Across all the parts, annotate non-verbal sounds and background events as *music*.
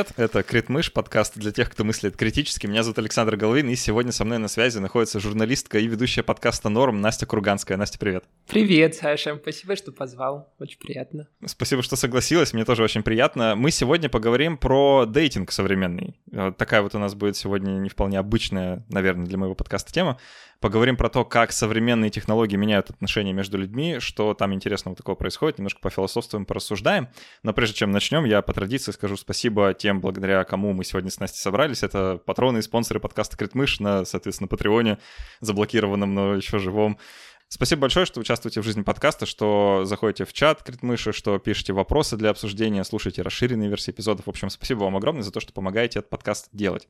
Привет, это Критмыш, подкаст для тех, кто мыслит критически. Меня зовут Александр Головин, и сегодня со мной на связи находится журналистка и ведущая подкаста «Норм» Настя Курганская. Настя, привет. Привет, Саша, спасибо, что позвал, очень приятно. Спасибо, что согласилась, мне тоже очень приятно. Мы сегодня поговорим про дейтинг современный. Такая вот у нас будет сегодня не вполне обычная, наверное, для моего подкаста тема. Поговорим про то, как современные технологии меняют отношения между людьми, что там интересного такого происходит, немножко пофилософствуем, порассуждаем. Но прежде чем начнем, я по традиции скажу спасибо тем, благодаря кому мы сегодня с Настей собрались. Это патроны и спонсоры подкаста Критмыш на, соответственно, Патреоне, заблокированном, но еще живом. Спасибо большое, что участвуете в жизни подкаста, что заходите в чат Критмыши, что пишете вопросы для обсуждения, слушаете расширенные версии эпизодов. В общем, спасибо вам огромное за то, что помогаете этот подкаст делать.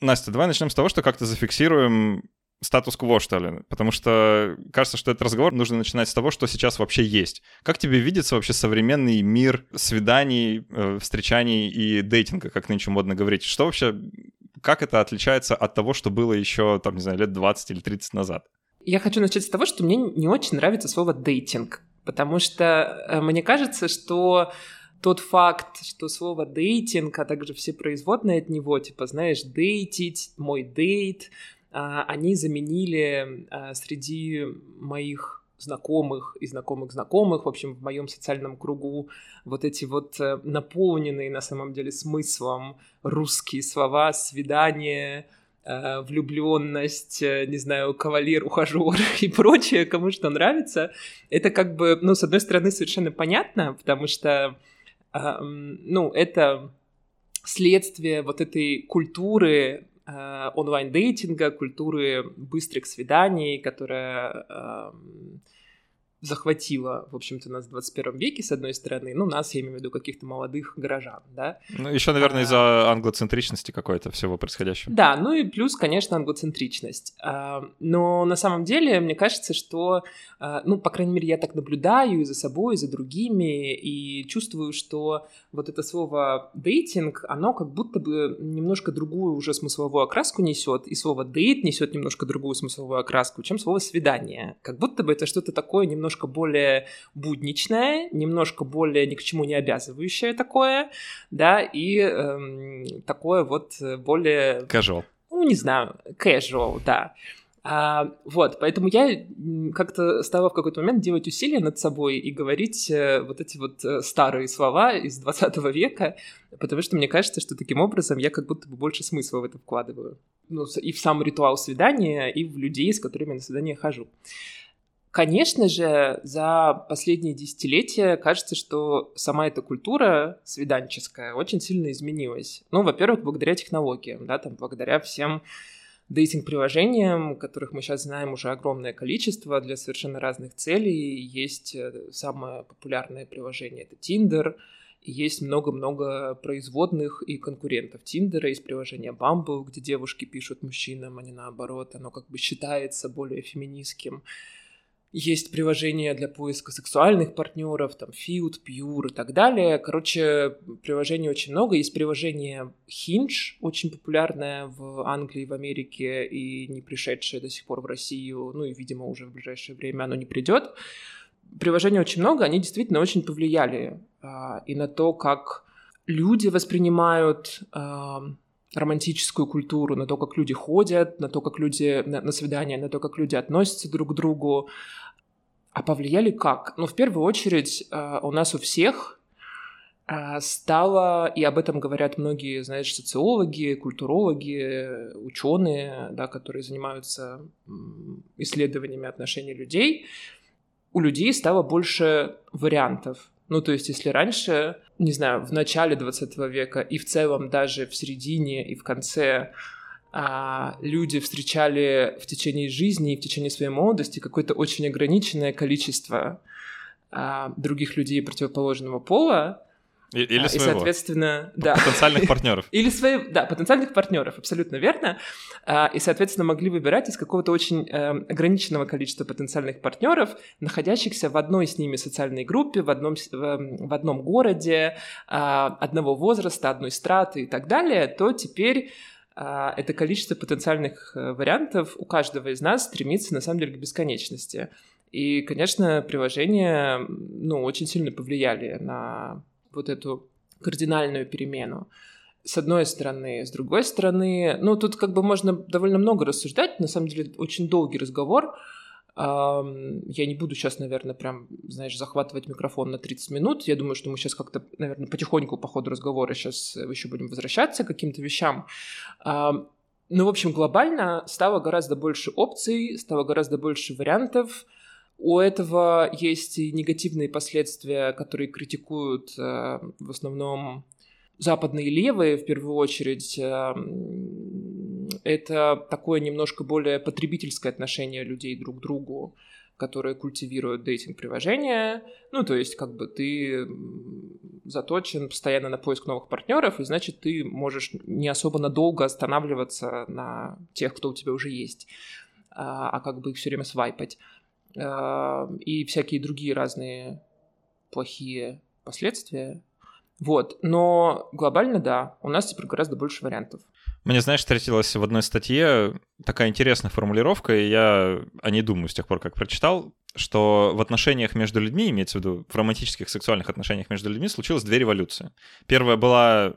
Настя, давай начнем с того, что как-то зафиксируем статус-кво, что ли? Потому что кажется, что этот разговор нужно начинать с того, что сейчас вообще есть. Как тебе видится вообще современный мир свиданий, э, встречаний и дейтинга, как нынче модно говорить? Что вообще, как это отличается от того, что было еще, там, не знаю, лет 20 или 30 назад? Я хочу начать с того, что мне не очень нравится слово «дейтинг», потому что э, мне кажется, что тот факт, что слово дейтинг, а также все производные от него, типа, знаешь, дейтить, мой дейт, а, они заменили а, среди моих знакомых и знакомых знакомых, в общем, в моем социальном кругу вот эти вот э, наполненные на самом деле смыслом русские слова, свидание, э, влюбленность, э, не знаю, кавалер, ухажер *laughs* и прочее, кому что нравится, это как бы, ну, с одной стороны, совершенно понятно, потому что ну, это следствие вот этой культуры э, онлайн-дейтинга, культуры быстрых свиданий, которая захватила, в общем-то, нас в 21 веке, с одной стороны, ну, нас, я имею в виду, каких-то молодых горожан, да. Ну, еще, наверное, а... из-за англоцентричности какой-то всего происходящего. Да, ну и плюс, конечно, англоцентричность. А, но на самом деле, мне кажется, что, а, ну, по крайней мере, я так наблюдаю и за собой, и за другими, и чувствую, что вот это слово дейтинг, оно как будто бы немножко другую уже смысловую окраску несет, и слово дейт несет немножко другую смысловую окраску, чем слово свидание. Как будто бы это что-то такое немножко немножко более будничное, немножко более ни к чему не обязывающее такое, да, и эм, такое вот более... Casual. Ну, не знаю, casual, да. А, вот, поэтому я как-то стала в какой-то момент делать усилия над собой и говорить э, вот эти вот э, старые слова из 20 века, потому что мне кажется, что таким образом я как будто бы больше смысла в это вкладываю. Ну, и в сам ритуал свидания, и в людей, с которыми я на свидание хожу. Конечно же, за последние десятилетия кажется, что сама эта культура свиданческая очень сильно изменилась. Ну, во-первых, благодаря технологиям, да, там, благодаря всем дейтинг-приложениям, которых мы сейчас знаем уже огромное количество для совершенно разных целей. Есть э, самое популярное приложение — это Tinder, есть много-много производных и конкурентов Тиндера, есть приложение Bumble, где девушки пишут мужчинам, а не наоборот, оно как бы считается более феминистским. Есть приложения для поиска сексуальных партнеров, там Field, Pure и так далее. Короче, приложений очень много. Есть приложение Hinge, очень популярное в Англии, в Америке и не пришедшее до сих пор в Россию, ну и, видимо, уже в ближайшее время оно не придет. Приложений очень много, они действительно очень повлияли а, и на то, как люди воспринимают а, романтическую культуру, на то, как люди ходят, на то, как люди на, на свидания, на то, как люди относятся друг к другу. А повлияли как? Ну, в первую очередь, э, у нас у всех э, стало, и об этом говорят многие, знаешь, социологи, культурологи, ученые, да, которые занимаются исследованиями отношений людей, у людей стало больше вариантов ну, то есть, если раньше, не знаю, в начале 20 века и в целом даже в середине и в конце а, люди встречали в течение жизни и в течение своей молодости какое-то очень ограниченное количество а, других людей противоположного пола, или а, своего. И, соответственно, да. Потенциальных партнеров. *laughs* Или своих, да, потенциальных партнеров, абсолютно верно. А, и, соответственно, могли выбирать из какого-то очень э, ограниченного количества потенциальных партнеров, находящихся в одной с ними социальной группе, в одном, в одном городе, а, одного возраста, одной страты и так далее, то теперь это количество потенциальных э, вариантов у каждого из нас стремится, на самом деле, к бесконечности. И, конечно, приложения, ну, очень сильно повлияли на вот эту кардинальную перемену. С одной стороны. С другой стороны, ну, тут как бы можно довольно много рассуждать. На самом деле, очень долгий разговор. Я не буду сейчас, наверное, прям, знаешь, захватывать микрофон на 30 минут. Я думаю, что мы сейчас как-то, наверное, потихоньку по ходу разговора сейчас еще будем возвращаться к каким-то вещам. Ну, в общем, глобально стало гораздо больше опций, стало гораздо больше вариантов. У этого есть и негативные последствия, которые критикуют э, в основном западные левые, в первую очередь. Это такое немножко более потребительское отношение людей друг к другу которые культивируют дейтинг-приложения. Ну, то есть, как бы ты заточен постоянно на поиск новых партнеров, и значит, ты можешь не особо надолго останавливаться на тех, кто у тебя уже есть, а, а как бы их все время свайпать. А, и всякие другие разные плохие последствия. Вот, но глобально, да, у нас теперь гораздо больше вариантов. Мне, знаешь, встретилась в одной статье такая интересная формулировка, и я о ней думаю с тех пор, как прочитал, что в отношениях между людьми, имеется в виду в романтических сексуальных отношениях между людьми, случилось две революции. Первая была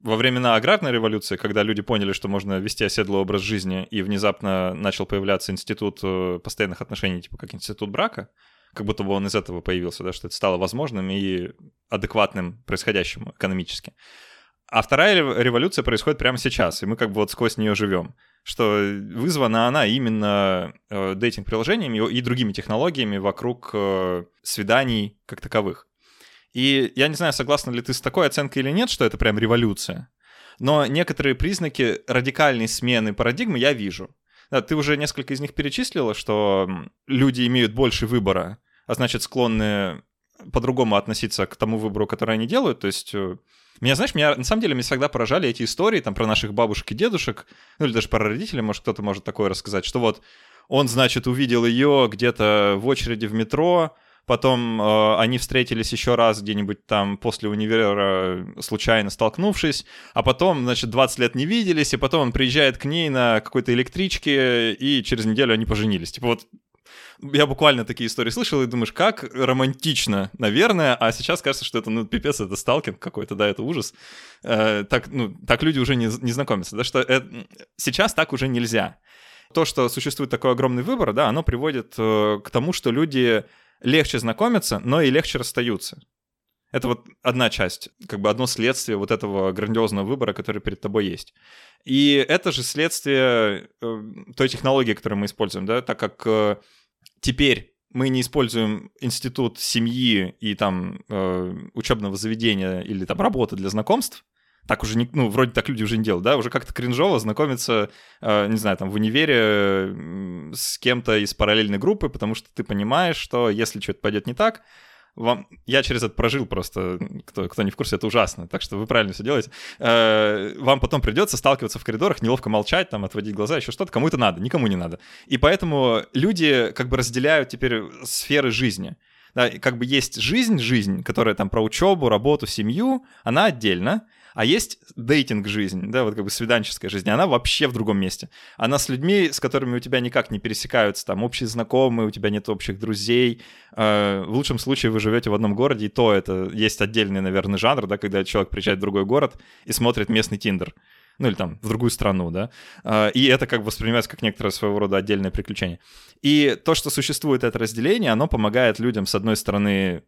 во времена аграрной революции, когда люди поняли, что можно вести оседлый образ жизни, и внезапно начал появляться институт э, постоянных отношений, типа как институт брака, как будто бы он из этого появился, да, что это стало возможным и адекватным происходящему экономически. А вторая революция происходит прямо сейчас, и мы как бы вот сквозь нее живем. Что вызвана она именно э, дейтинг-приложениями и другими технологиями вокруг э, свиданий как таковых. И я не знаю, согласна ли ты с такой оценкой или нет, что это прям революция. Но некоторые признаки радикальной смены парадигмы я вижу. Да, ты уже несколько из них перечислила, что люди имеют больше выбора, а значит склонны по-другому относиться к тому выбору, который они делают. То есть э, меня, знаешь, меня на самом деле меня всегда поражали эти истории там про наших бабушек и дедушек, ну или даже про родителей, может кто-то может такое рассказать, что вот он, значит, увидел ее где-то в очереди в метро, потом э, они встретились еще раз где-нибудь там после универа, случайно столкнувшись, а потом, значит, 20 лет не виделись, и потом он приезжает к ней на какой-то электричке, и через неделю они поженились. Типа вот я буквально такие истории слышал, и думаешь, как романтично, наверное, а сейчас кажется, что это, ну, пипец, это сталкинг какой-то, да, это ужас. Э, так, ну, так люди уже не, не знакомятся, да, что это, сейчас так уже нельзя. То, что существует такой огромный выбор, да, оно приводит э, к тому, что люди легче знакомятся, но и легче расстаются. Это вот одна часть, как бы одно следствие вот этого грандиозного выбора, который перед тобой есть. И это же следствие э, той технологии, которую мы используем, да, так как э, теперь мы не используем институт семьи и там э, учебного заведения или там работы для знакомств, так уже не, ну, вроде так люди уже не делают, да, уже как-то кринжово знакомиться, э, не знаю, там, в универе с кем-то из параллельной группы, потому что ты понимаешь, что если что-то пойдет не так, вам... Я через это прожил просто, кто, кто не в курсе, это ужасно, так что вы правильно все делаете. Э, вам потом придется сталкиваться в коридорах, неловко молчать, там, отводить глаза, еще что-то, кому это надо, никому не надо. И поэтому люди как бы разделяют теперь сферы жизни. Да, как бы есть жизнь, жизнь, которая там про учебу, работу, семью, она отдельно, а есть дейтинг-жизнь, да, вот как бы свиданческая жизнь, она вообще в другом месте. Она с людьми, с которыми у тебя никак не пересекаются, там, общие знакомые, у тебя нет общих друзей. Э, в лучшем случае вы живете в одном городе, и то это есть отдельный, наверное, жанр, да, когда человек приезжает в другой город и смотрит местный Тиндер ну или там в другую страну, да, э, и это как бы воспринимается как некоторое своего рода отдельное приключение. И то, что существует это разделение, оно помогает людям, с одной стороны,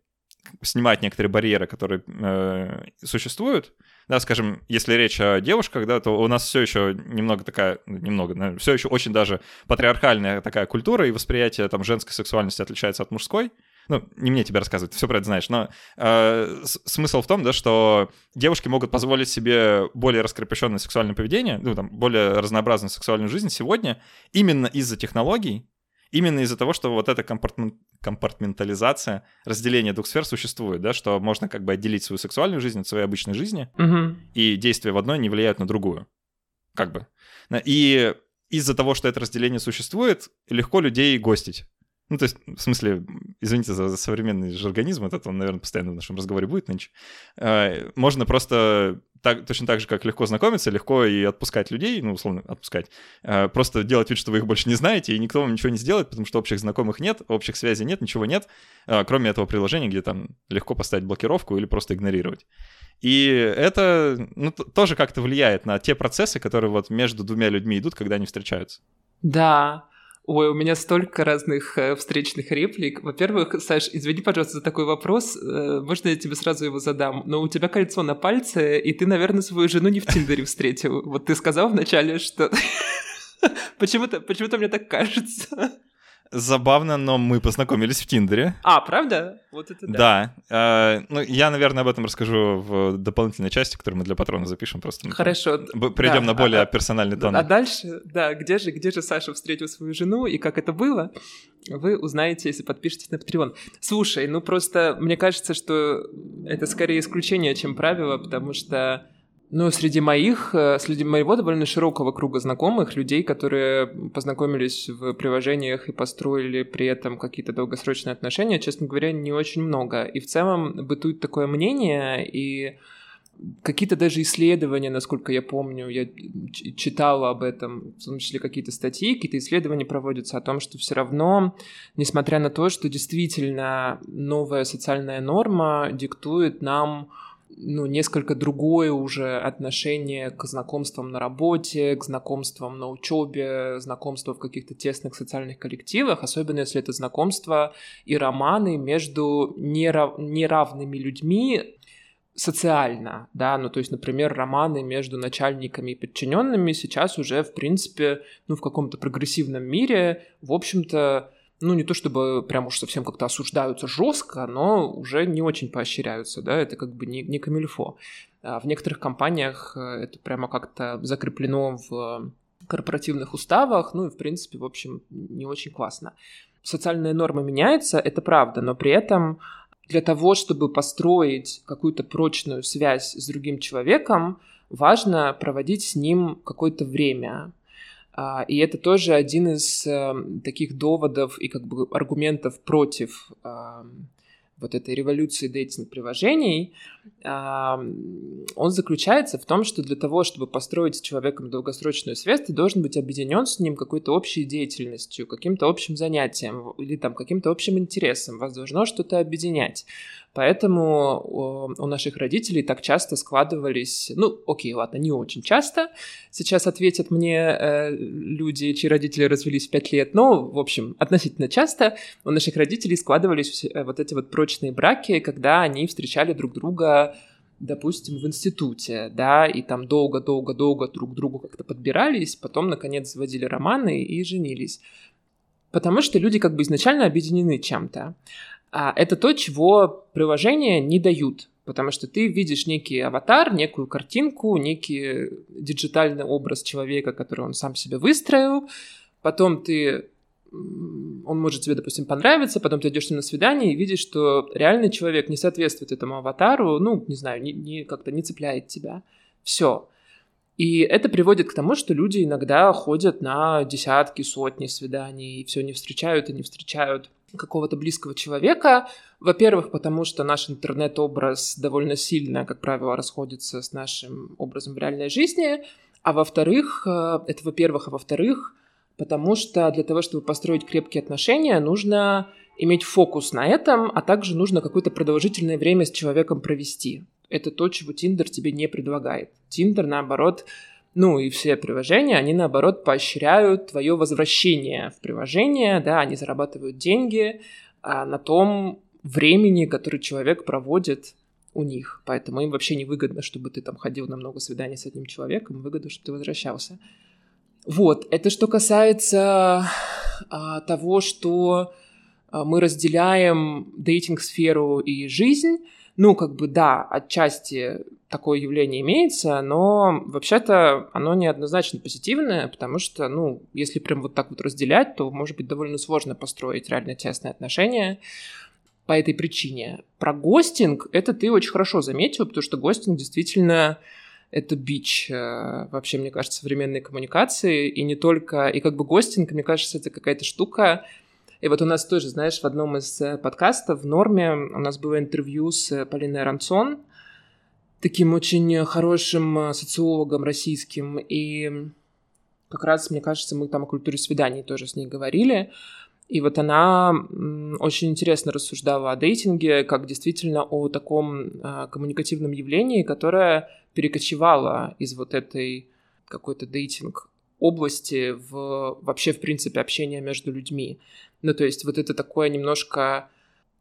снимать некоторые барьеры, которые э, существуют, да, скажем, если речь о девушках, да, то у нас все еще немного такая, ну, немного, все еще очень даже патриархальная такая культура, и восприятие там женской сексуальности отличается от мужской. Ну, не мне тебе рассказывать, ты все про это знаешь, но э, смысл в том, да, что девушки могут позволить себе более раскрепощенное сексуальное поведение, ну, там, более разнообразную сексуальную жизнь сегодня именно из-за технологий, именно из-за того, что вот эта компартмент, компартментализация, разделение двух сфер существует, да, что можно как бы отделить свою сексуальную жизнь от своей обычной жизни, угу. и действия в одной не влияют на другую. Как бы. И из-за того, что это разделение существует, легко людей гостить. Ну, то есть, в смысле, извините за, современный жаргонизм, этот он, наверное, постоянно в нашем разговоре будет нынче. Э, можно просто так, точно так же, как легко знакомиться, легко и отпускать людей, ну, условно, отпускать. Э, просто делать вид, что вы их больше не знаете, и никто вам ничего не сделает, потому что общих знакомых нет, общих связей нет, ничего нет, э, кроме этого приложения, где там легко поставить блокировку или просто игнорировать. И это ну, тоже как-то влияет на те процессы, которые вот между двумя людьми идут, когда они встречаются. Да, Ой, у меня столько разных э, встречных реплик. Во-первых, Саш, извини, пожалуйста, за такой вопрос. Э, можно я тебе сразу его задам? Но у тебя кольцо на пальце, и ты, наверное, свою жену не в Тиндере встретил. Вот ты сказал вначале, что... *laughs* Почему-то почему мне так кажется. Забавно, но мы познакомились в Тиндере. А, правда? Вот это да. Да. Э, ну, я, наверное, об этом расскажу в дополнительной части, которую мы для патрона запишем просто. Хорошо. Перейдем да. на более а, персональный тон. А дальше, да, где же, где же Саша встретил свою жену и как это было, вы узнаете, если подпишетесь на Patreon. Слушай, ну просто мне кажется, что это скорее исключение, чем правило, потому что ну, среди моих, э, среди моего довольно широкого круга знакомых, людей, которые познакомились в приложениях и построили при этом какие-то долгосрочные отношения, честно говоря, не очень много. И в целом бытует такое мнение, и какие-то даже исследования, насколько я помню, я читала об этом, в том числе какие-то статьи, какие-то исследования проводятся о том, что все равно, несмотря на то, что действительно новая социальная норма диктует нам ну, несколько другое уже отношение к знакомствам на работе, к знакомствам на учебе, знакомства в каких-то тесных социальных коллективах, особенно если это знакомства и романы между нерав... неравными людьми социально, да, ну, то есть, например, романы между начальниками и подчиненными сейчас уже, в принципе, ну, в каком-то прогрессивном мире, в общем-то, ну, не то чтобы прям уж совсем как-то осуждаются жестко, но уже не очень поощряются, да, это как бы не, не камильфо. А в некоторых компаниях э, это прямо как-то закреплено в корпоративных уставах, ну и, в принципе, в общем, не очень классно. Социальные нормы меняются, это правда, но при этом для того, чтобы построить какую-то прочную связь с другим человеком, важно проводить с ним какое-то время, и это тоже один из эм, таких доводов и как бы аргументов против вот этой революции дейтинг-приложений, он заключается в том, что для того, чтобы построить с человеком долгосрочную связь, ты должен быть объединен с ним какой-то общей деятельностью, каким-то общим занятием или там каким-то общим интересом. Вас должно что-то объединять. Поэтому у наших родителей так часто складывались, ну, окей, ладно, не очень часто. Сейчас ответят мне э, люди, чьи родители развелись в 5 лет, но, в общем, относительно часто у наших родителей складывались э, вот эти вот прочные браки, когда они встречали друг друга допустим, в институте, да, и там долго-долго-долго друг к другу как-то подбирались, потом, наконец, заводили романы и женились. Потому что люди как бы изначально объединены чем-то. А это то, чего приложения не дают, потому что ты видишь некий аватар, некую картинку, некий диджитальный образ человека, который он сам себе выстроил, потом ты он может тебе, допустим, понравиться, потом ты идешь на свидание и видишь, что реальный человек не соответствует этому аватару, ну, не знаю, не, не, как-то не цепляет тебя. Все. И это приводит к тому, что люди иногда ходят на десятки, сотни свиданий, и все не встречают и не встречают какого-то близкого человека. Во-первых, потому что наш интернет-образ довольно сильно, как правило, расходится с нашим образом в реальной жизни. А во-вторых, э, это во-первых, а во-вторых, потому что для того, чтобы построить крепкие отношения, нужно иметь фокус на этом, а также нужно какое-то продолжительное время с человеком провести. Это то, чего Тиндер тебе не предлагает. Тиндер, наоборот, ну и все приложения, они наоборот поощряют твое возвращение в приложение, да, они зарабатывают деньги а, на том времени, который человек проводит у них. Поэтому им вообще не выгодно, чтобы ты там ходил на много свиданий с одним человеком, выгодно, чтобы ты возвращался. Вот, это что касается а, того, что а, мы разделяем дейтинг-сферу и жизнь. Ну, как бы, да, отчасти такое явление имеется, но вообще-то оно неоднозначно позитивное, потому что, ну, если прям вот так вот разделять, то может быть довольно сложно построить реально тесные отношения по этой причине. Про гостинг это ты очень хорошо заметил, потому что гостинг действительно это бич э, вообще, мне кажется, современной коммуникации, и не только, и как бы гостинг, мне кажется, это какая-то штука, и вот у нас тоже, знаешь, в одном из э, подкастов в Норме у нас было интервью с Полиной Ранцон, таким очень хорошим э, социологом российским, и как раз, мне кажется, мы там о культуре свиданий тоже с ней говорили, и вот она очень интересно рассуждала о дейтинге, как действительно о таком коммуникативном явлении, которое перекочевало из вот этой какой-то дейтинг области в вообще, в принципе, общение между людьми. Ну, то есть вот это такое немножко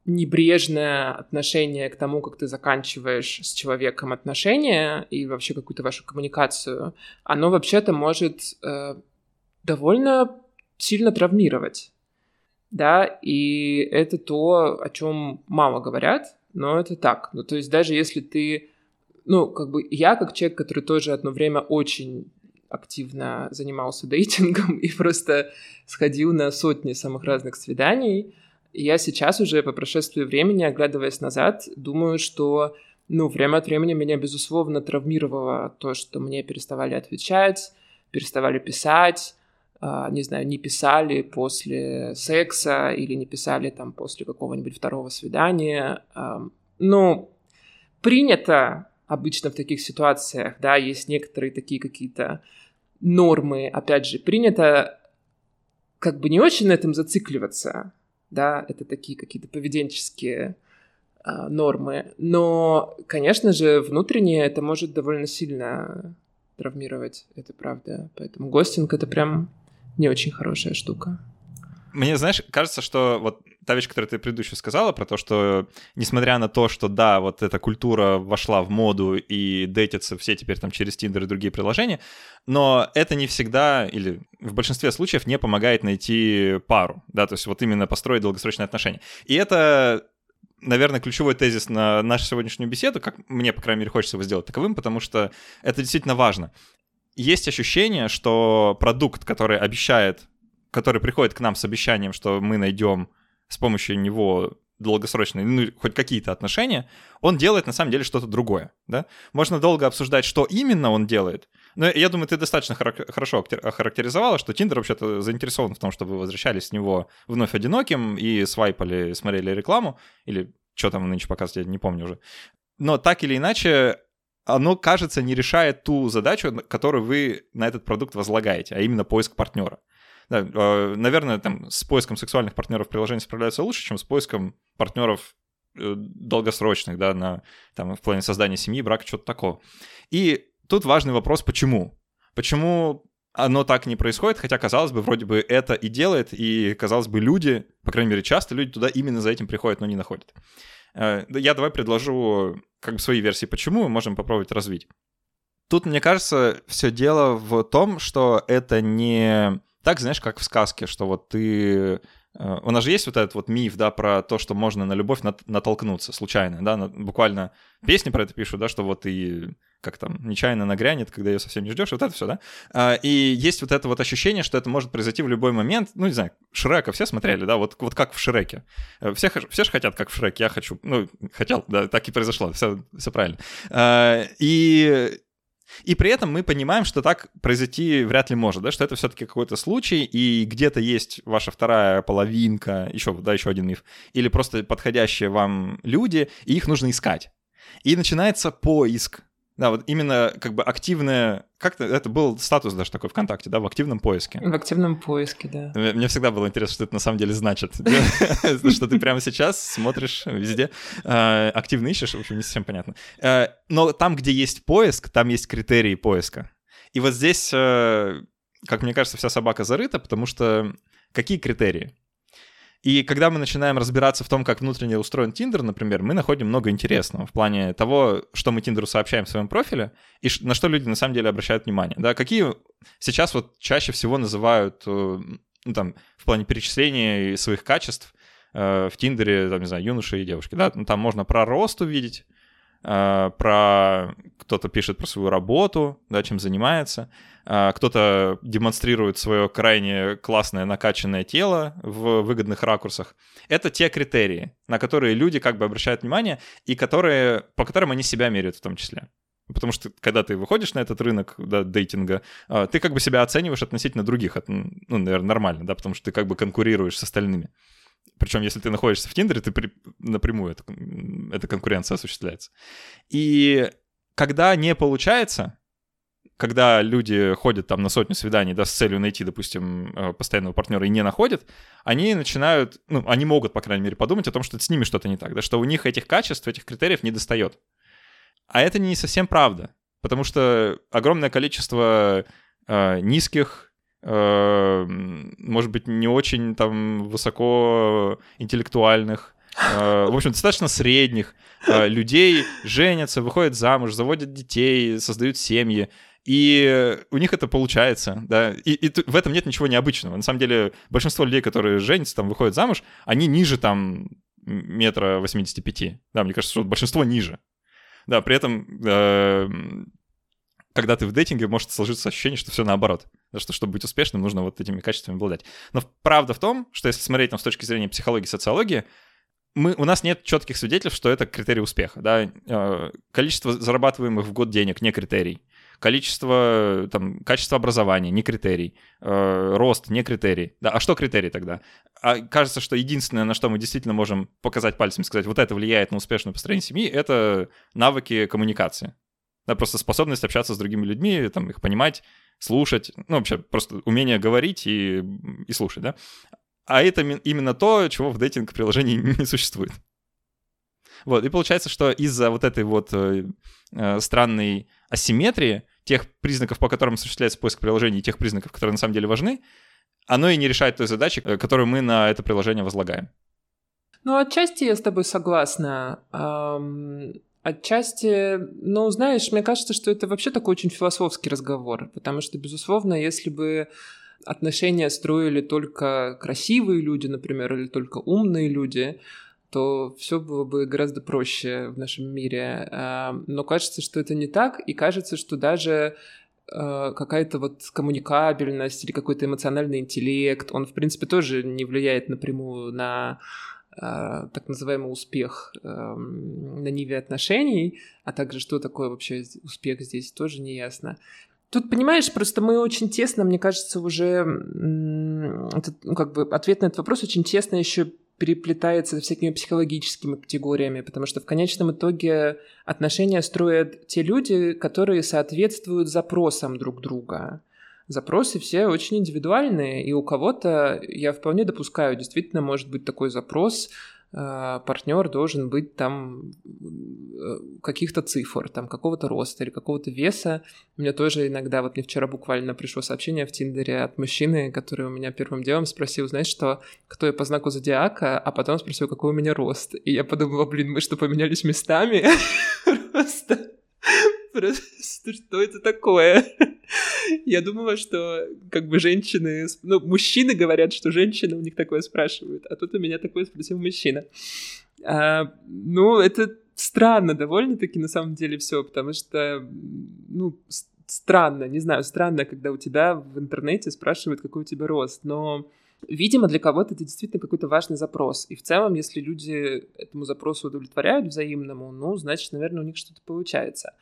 небрежное отношение к тому, как ты заканчиваешь с человеком отношения и вообще какую-то вашу коммуникацию, оно вообще-то может э, довольно сильно травмировать да, и это то, о чем мало говорят, но это так. Ну, то есть даже если ты, ну, как бы я как человек, который тоже одно время очень активно занимался *laughs* дейтингом и просто сходил на сотни самых разных свиданий, я сейчас уже по прошествии времени, оглядываясь назад, думаю, что ну, время от времени меня, безусловно, травмировало то, что мне переставали отвечать, переставали писать, а, не знаю, не писали после секса или не писали там после какого-нибудь второго свидания. Ну, принято обычно в таких ситуациях, да, есть некоторые такие какие-то нормы, опять же, принято как бы не очень на этом зацикливаться, да, это такие какие-то поведенческие э, нормы, но, конечно же, внутренне это может довольно сильно травмировать, это правда, поэтому гостинг это прям не очень хорошая штука. Мне, знаешь, кажется, что вот та вещь, которую ты предыдущую сказала, про то, что несмотря на то, что да, вот эта культура вошла в моду и дейтятся все теперь там через Тиндер и другие приложения, но это не всегда или в большинстве случаев не помогает найти пару, да, то есть вот именно построить долгосрочные отношения. И это наверное, ключевой тезис на нашу сегодняшнюю беседу, как мне, по крайней мере, хочется его сделать таковым, потому что это действительно важно есть ощущение, что продукт, который обещает, который приходит к нам с обещанием, что мы найдем с помощью него долгосрочные, ну, хоть какие-то отношения, он делает на самом деле что-то другое, да? Можно долго обсуждать, что именно он делает, но я думаю, ты достаточно хорошо охарактеризовала, что Тиндер вообще-то заинтересован в том, чтобы вы возвращались с него вновь одиноким и свайпали, смотрели рекламу, или что там нынче показывают, я не помню уже. Но так или иначе, оно, кажется, не решает ту задачу, которую вы на этот продукт возлагаете, а именно поиск партнера. Да, э, наверное, там с поиском сексуальных партнеров приложение справляется лучше, чем с поиском партнеров э, долгосрочных, да, на, там, в плане создания семьи, брака, что-то такого. И тут важный вопрос, почему? Почему оно так не происходит, хотя, казалось бы, вроде бы это и делает, и, казалось бы, люди, по крайней мере, часто люди туда именно за этим приходят, но не находят. Э, я давай предложу как бы свои версии, почему мы можем попробовать развить. Тут, мне кажется, все дело в том, что это не так, знаешь, как в сказке, что вот ты... Э, у нас же есть вот этот вот миф, да, про то, что можно на любовь натолкнуться случайно, да, буквально песни про это пишут, да, что вот и как там, нечаянно нагрянет, когда ее совсем не ждешь, вот это все, да? А, и есть вот это вот ощущение, что это может произойти в любой момент, ну, не знаю, Шрека все смотрели, да, вот, вот как в Шреке. Э, все, все же хотят, как в Шреке, я хочу, ну, хотел, да, так и произошло, все, все правильно. А, и и при этом мы понимаем, что так произойти вряд ли может, да, что это все-таки какой-то случай, и где-то есть ваша вторая половинка, еще, да, еще один миф, или просто подходящие вам люди, и их нужно искать. И начинается поиск да, вот именно как бы активное... Как-то это был статус даже такой ВКонтакте, да, в активном поиске. В активном поиске, да. Мне всегда было интересно, что это на самом деле значит. *laughs* Что ты прямо сейчас смотришь везде, а, активно ищешь, в общем, не совсем понятно. Э, но там, где есть поиск, там есть критерии поиска. И вот здесь, э, как мне кажется, вся собака зарыта, потому что какие критерии? И когда мы начинаем разбираться в том, как внутренне устроен Тиндер, например, мы находим много интересного в плане того, что мы Тиндеру сообщаем в своем профиле и на что люди на самом деле обращают внимание. Да, какие сейчас вот чаще всего называют, э, ну, там, в плане перечисления своих качеств э, в Тиндере, там, не знаю, юноши и девушки, да, ну, там можно про рост увидеть, про кто-то пишет про свою работу, да, чем занимается, а, кто-то демонстрирует свое крайне классное накачанное тело в выгодных ракурсах. Это те критерии, на которые люди как бы обращают внимание и которые, по которым они себя меряют в том числе. Потому что когда ты выходишь на этот рынок да, дейтинга, а, ты как бы себя оцениваешь относительно других. Ну, наверное, нормально, да, потому что ты как бы конкурируешь с остальными. Причем, если ты находишься в Тиндере, ты при... напрямую это, эта конкуренция осуществляется. И когда не получается, когда люди ходят там на сотню свиданий, да, с целью найти, допустим, э, постоянного партнера и не находят, они начинают, ну, они могут, по крайней мере, подумать о том, что с ними что-то не так, да, что у них этих качеств, этих критериев не достает. А это не совсем правда, потому что огромное количество э, низких, может быть, не очень там высоко интеллектуальных, э, в общем, достаточно средних э, людей женятся, выходят замуж, заводят детей, создают семьи, и у них это получается, да, и, и в этом нет ничего необычного. На самом деле, большинство людей, которые женятся, там, выходят замуж, они ниже, там, метра 85, да, мне кажется, что большинство ниже. Да, при этом, э, когда ты в дейтинге, может сложиться ощущение, что все наоборот. Что, чтобы быть успешным, нужно вот этими качествами обладать. Но правда в том, что если смотреть там, с точки зрения психологии, социологии, мы, у нас нет четких свидетельств, что это критерий успеха. Да? Э, количество зарабатываемых в год денег не критерий количество, там, качество образования, не критерий, э, рост, не критерий. Да, а что критерий тогда? А кажется, что единственное, на что мы действительно можем показать пальцем и сказать, вот это влияет на успешное построение семьи, это навыки коммуникации. Да, просто способность общаться с другими людьми, там, их понимать, слушать, ну, вообще просто умение говорить и, и слушать, да. А это именно то, чего в дейтинг-приложении *laughs* не существует. Вот, и получается, что из-за вот этой вот э, э, странной асимметрии тех признаков, по которым осуществляется поиск приложений, тех признаков, которые на самом деле важны, оно и не решает той задачи, э, которую мы на это приложение возлагаем. Ну, отчасти я с тобой согласна. Отчасти, ну, знаешь, мне кажется, что это вообще такой очень философский разговор, потому что, безусловно, если бы отношения строили только красивые люди, например, или только умные люди, то все было бы гораздо проще в нашем мире. А, но кажется, что это не так, и кажется, что даже а, какая-то вот коммуникабельность или какой-то эмоциональный интеллект, он, в принципе, тоже не влияет напрямую на так называемый успех на ниве отношений, а также что такое вообще успех здесь, тоже не ясно. Тут, понимаешь, просто мы очень тесно, мне кажется, уже этот, ну, как бы ответ на этот вопрос очень тесно еще переплетается со всякими психологическими категориями, потому что в конечном итоге отношения строят те люди, которые соответствуют запросам друг друга. Запросы все очень индивидуальные, и у кого-то, я вполне допускаю, действительно может быть такой запрос Э, партнер должен быть там э, каких-то цифр, там какого-то роста или какого-то веса. У меня тоже иногда, вот мне вчера буквально пришло сообщение в Тиндере от мужчины, который у меня первым делом спросил, знаешь что, кто я по знаку зодиака, а потом спросил, какой у меня рост. И я подумала, блин, мы что, поменялись местами? *laughs* Просто Просто что это такое? Я думала, что как бы женщины... Ну, мужчины говорят, что женщины у них такое спрашивают, а тут у меня такое спросил мужчина. А, ну, это странно довольно-таки на самом деле все, потому что, ну, странно, не знаю, странно, когда у тебя в интернете спрашивают, какой у тебя рост, но Видимо, для кого-то это действительно какой-то важный запрос. И в целом, если люди этому запросу удовлетворяют взаимному, ну, значит, наверное, у них что-то получается.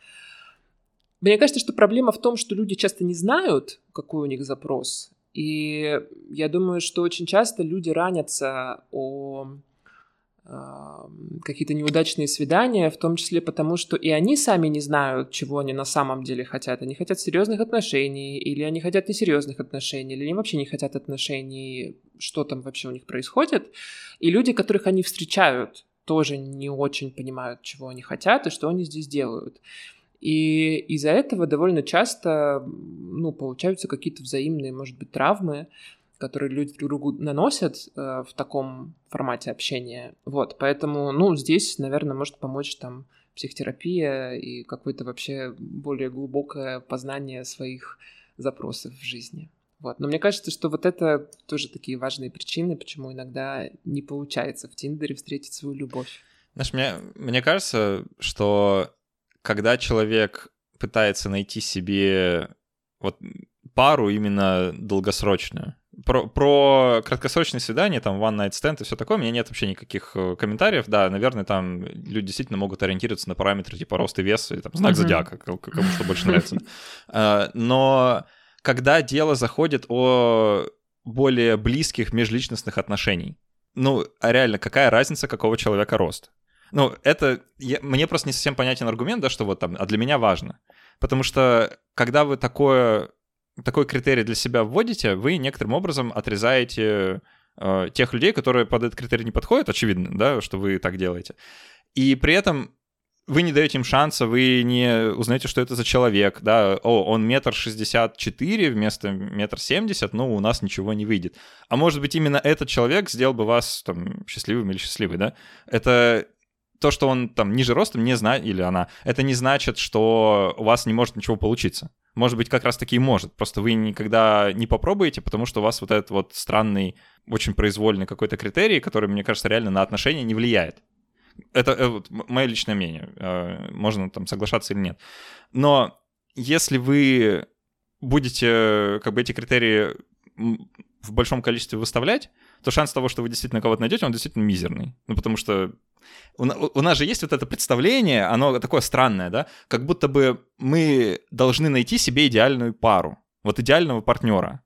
Мне кажется, что проблема в том, что люди часто не знают, какой у них запрос. И я думаю, что очень часто люди ранятся о какие-то неудачные свидания, в том числе потому, что и они сами не знают, чего они на самом деле хотят. Они хотят серьезных отношений, или они хотят несерьезных отношений, или они вообще не хотят отношений, что там вообще у них происходит. И люди, которых они встречают, тоже не очень понимают, чего они хотят и что они здесь делают. И из-за этого довольно часто, ну, получаются какие-то взаимные, может быть, травмы, которые люди друг другу наносят э, в таком формате общения. Вот, поэтому, ну, здесь, наверное, может помочь там психотерапия и какое-то вообще более глубокое познание своих запросов в жизни. Вот. Но мне кажется, что вот это тоже такие важные причины, почему иногда не получается в Тиндере встретить свою любовь. Знаешь, мне, мне кажется, что когда человек пытается найти себе вот пару именно долгосрочную. Про, про краткосрочные свидания, там, one night stand и все такое, у меня нет вообще никаких э, комментариев. Да, наверное, там люди действительно могут ориентироваться на параметры типа рост и вес, и там знак зодиака, кому что больше *laughs* нравится. А, но когда дело заходит о более близких межличностных отношений, ну, а реально, какая разница, какого человека рост? Ну, это... Я, мне просто не совсем понятен аргумент, да, что вот там, а для меня важно. Потому что когда вы такое, такой критерий для себя вводите, вы некоторым образом отрезаете э, тех людей, которые под этот критерий не подходят, очевидно, да, что вы так делаете. И при этом вы не даете им шанса, вы не узнаете, что это за человек, да, о, он метр шестьдесят четыре вместо метр семьдесят, ну, у нас ничего не выйдет. А может быть, именно этот человек сделал бы вас, там, счастливым или счастливой, да? Это то, что он там ниже ростом, не знает, или она, это не значит, что у вас не может ничего получиться. Может быть, как раз-таки и может. Просто вы никогда не попробуете, потому что у вас вот этот вот странный, очень произвольный какой-то критерий, который, мне кажется, реально на отношения не влияет. Это, это мое личное мнение. Э, можно там соглашаться или нет. Но если вы будете как бы эти критерии в большом количестве выставлять, то шанс того, что вы действительно кого-то найдете, он действительно мизерный. Ну, потому что у, у нас же есть вот это представление, оно такое странное, да, как будто бы мы должны найти себе идеальную пару, вот идеального партнера.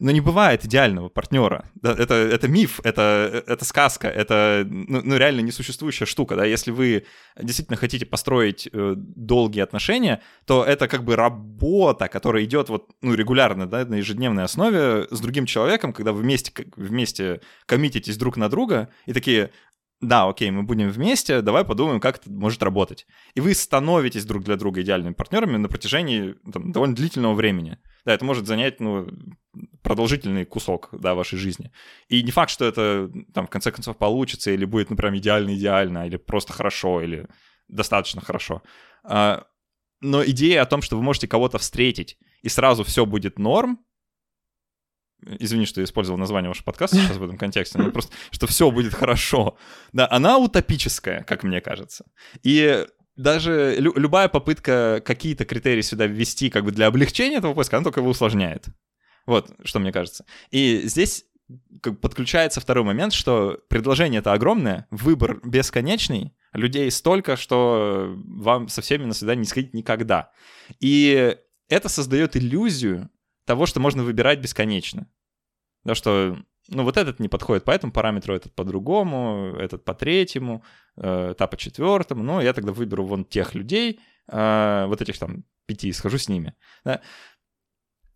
Но не бывает идеального партнера. Это, это миф, это, это сказка, это ну, ну, реально несуществующая штука. Да? Если вы действительно хотите построить э, долгие отношения, то это как бы работа, которая идет вот, ну, регулярно, да, на ежедневной основе с другим человеком, когда вы вместе, вместе коммититесь друг на друга и такие, да, окей, мы будем вместе, давай подумаем, как это может работать. И вы становитесь друг для друга идеальными партнерами на протяжении там, довольно длительного времени. Да, это может занять, ну, продолжительный кусок, да, вашей жизни. И не факт, что это, там, в конце концов получится, или будет, ну, прям идеально-идеально, или просто хорошо, или достаточно хорошо. А, но идея о том, что вы можете кого-то встретить, и сразу все будет норм, извини, что я использовал название вашего подкаста сейчас в этом контексте, но просто, что все будет хорошо, да, она утопическая, как мне кажется. И даже лю- любая попытка какие-то критерии сюда ввести как бы для облегчения этого поиска, она только его усложняет. Вот, что мне кажется. И здесь подключается второй момент, что предложение это огромное, выбор бесконечный, людей столько, что вам со всеми на свидание не сходить никогда. И это создает иллюзию того, что можно выбирать бесконечно. Да, что, ну, вот этот не подходит по этому параметру, этот по другому, этот по третьему, э, та по четвертому, ну, я тогда выберу вон тех людей, э, вот этих там пяти, схожу с ними. Да?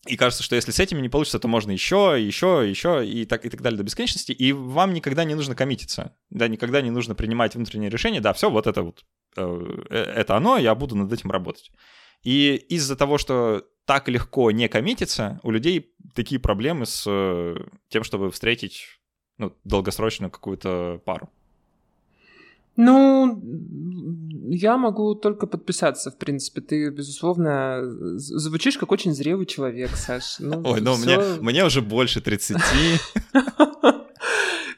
И кажется, что если с этими не получится, то можно еще, еще, еще и так, и так далее до бесконечности. И вам никогда не нужно коммититься. Да, никогда не нужно принимать внутреннее решение. Да, все, вот это вот, э, э это оно, я буду над этим работать. И из-за того, что так легко не коммититься, у людей такие проблемы с э, тем, чтобы встретить ну, долгосрочную какую-то пару. Ну, я могу только подписаться, в принципе. Ты, безусловно, звучишь как очень зрелый человек, Саш. Ну, *laughs* Ой, ну всё... мне, мне уже больше 30. *laughs*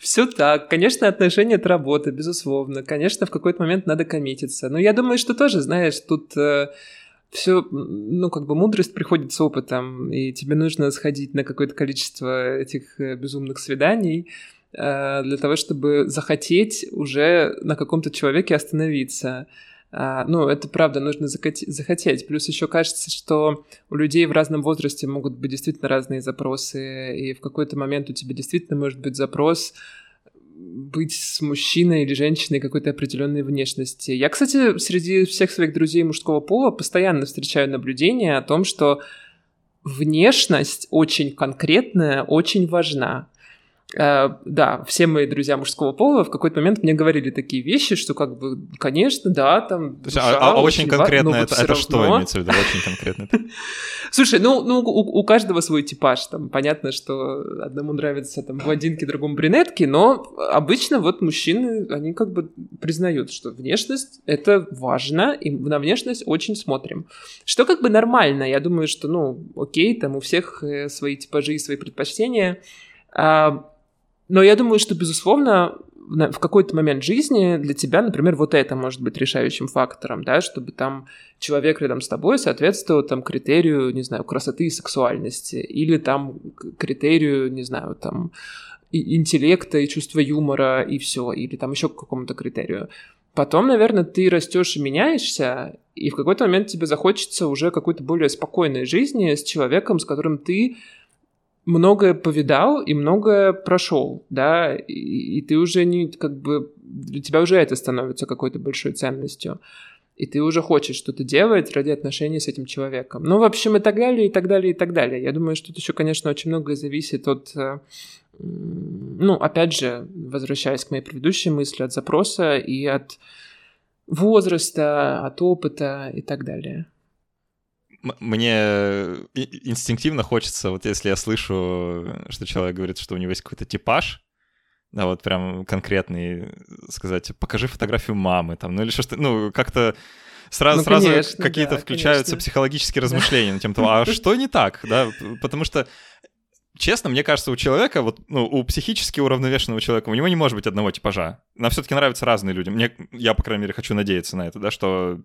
Все так. Конечно, отношения — это работа, безусловно. Конечно, в какой-то момент надо коммититься. Но я думаю, что тоже, знаешь, тут э, все, ну, как бы мудрость приходит с опытом, и тебе нужно сходить на какое-то количество этих э, безумных свиданий для того, чтобы захотеть уже на каком-то человеке остановиться. А, ну, это правда, нужно захотеть. Плюс еще кажется, что у людей в разном возрасте могут быть действительно разные запросы, и в какой-то момент у тебя действительно может быть запрос быть с мужчиной или женщиной какой-то определенной внешности. Я, кстати, среди всех своих друзей мужского пола постоянно встречаю наблюдение о том, что внешность очень конкретная, очень важна. Uh, да, все мои друзья мужского пола в какой-то момент мне говорили такие вещи, что как бы, конечно, да, там... То есть, а, а очень, конкретно это, это равно... что имеется в виду? Очень конкретно. *laughs* Слушай, ну, ну у, у каждого свой типаж. Там понятно, что одному нравятся там блондинки, другому брюнетки, но обычно вот мужчины, они как бы признают, что внешность — это важно, и на внешность очень смотрим. Что как бы нормально. Я думаю, что, ну, окей, там у всех э, свои типажи и свои предпочтения. А, но я думаю, что, безусловно, в какой-то момент жизни для тебя, например, вот это может быть решающим фактором, да, чтобы там человек рядом с тобой соответствовал там критерию, не знаю, красоты и сексуальности, или там критерию, не знаю, там интеллекта и чувства юмора и все, или там еще к какому-то критерию. Потом, наверное, ты растешь и меняешься, и в какой-то момент тебе захочется уже какой-то более спокойной жизни с человеком, с которым ты многое повидал и многое прошел, да, и, и ты уже не, как бы, для тебя уже это становится какой-то большой ценностью. И ты уже хочешь что-то делать ради отношений с этим человеком. Ну, в общем, и так далее, и так далее, и так далее. Я думаю, что тут еще, конечно, очень многое зависит от э, ну, опять же, возвращаясь к моей предыдущей мысли, от запроса и от возраста, от опыта и так далее. Мне инстинктивно хочется, вот если я слышу, что человек говорит, что у него есть какой-то типаж, да, вот прям конкретный, сказать, покажи фотографию мамы, там, ну или что-то, ну, как-то сразу, ну, сразу какие-то да, включаются конечно. психологические размышления на тем, а *laughs* что не так, да, потому что честно, мне кажется, у человека, вот, ну, у психически уравновешенного человека, у него не может быть одного типажа. Нам все-таки нравятся разные люди. Мне, я, по крайней мере, хочу надеяться на это, да, что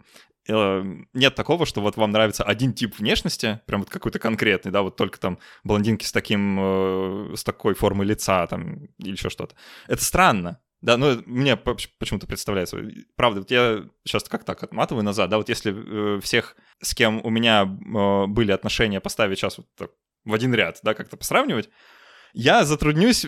э, нет такого, что вот вам нравится один тип внешности, прям вот какой-то конкретный, да, вот только там блондинки с таким, э, с такой формой лица, там, или еще что-то. Это странно. Да, ну, мне почему-то представляется. Правда, вот я сейчас как так отматываю назад, да, вот если э, всех, с кем у меня были отношения, поставить сейчас вот так, в один ряд, да, как-то посравнивать, я затруднюсь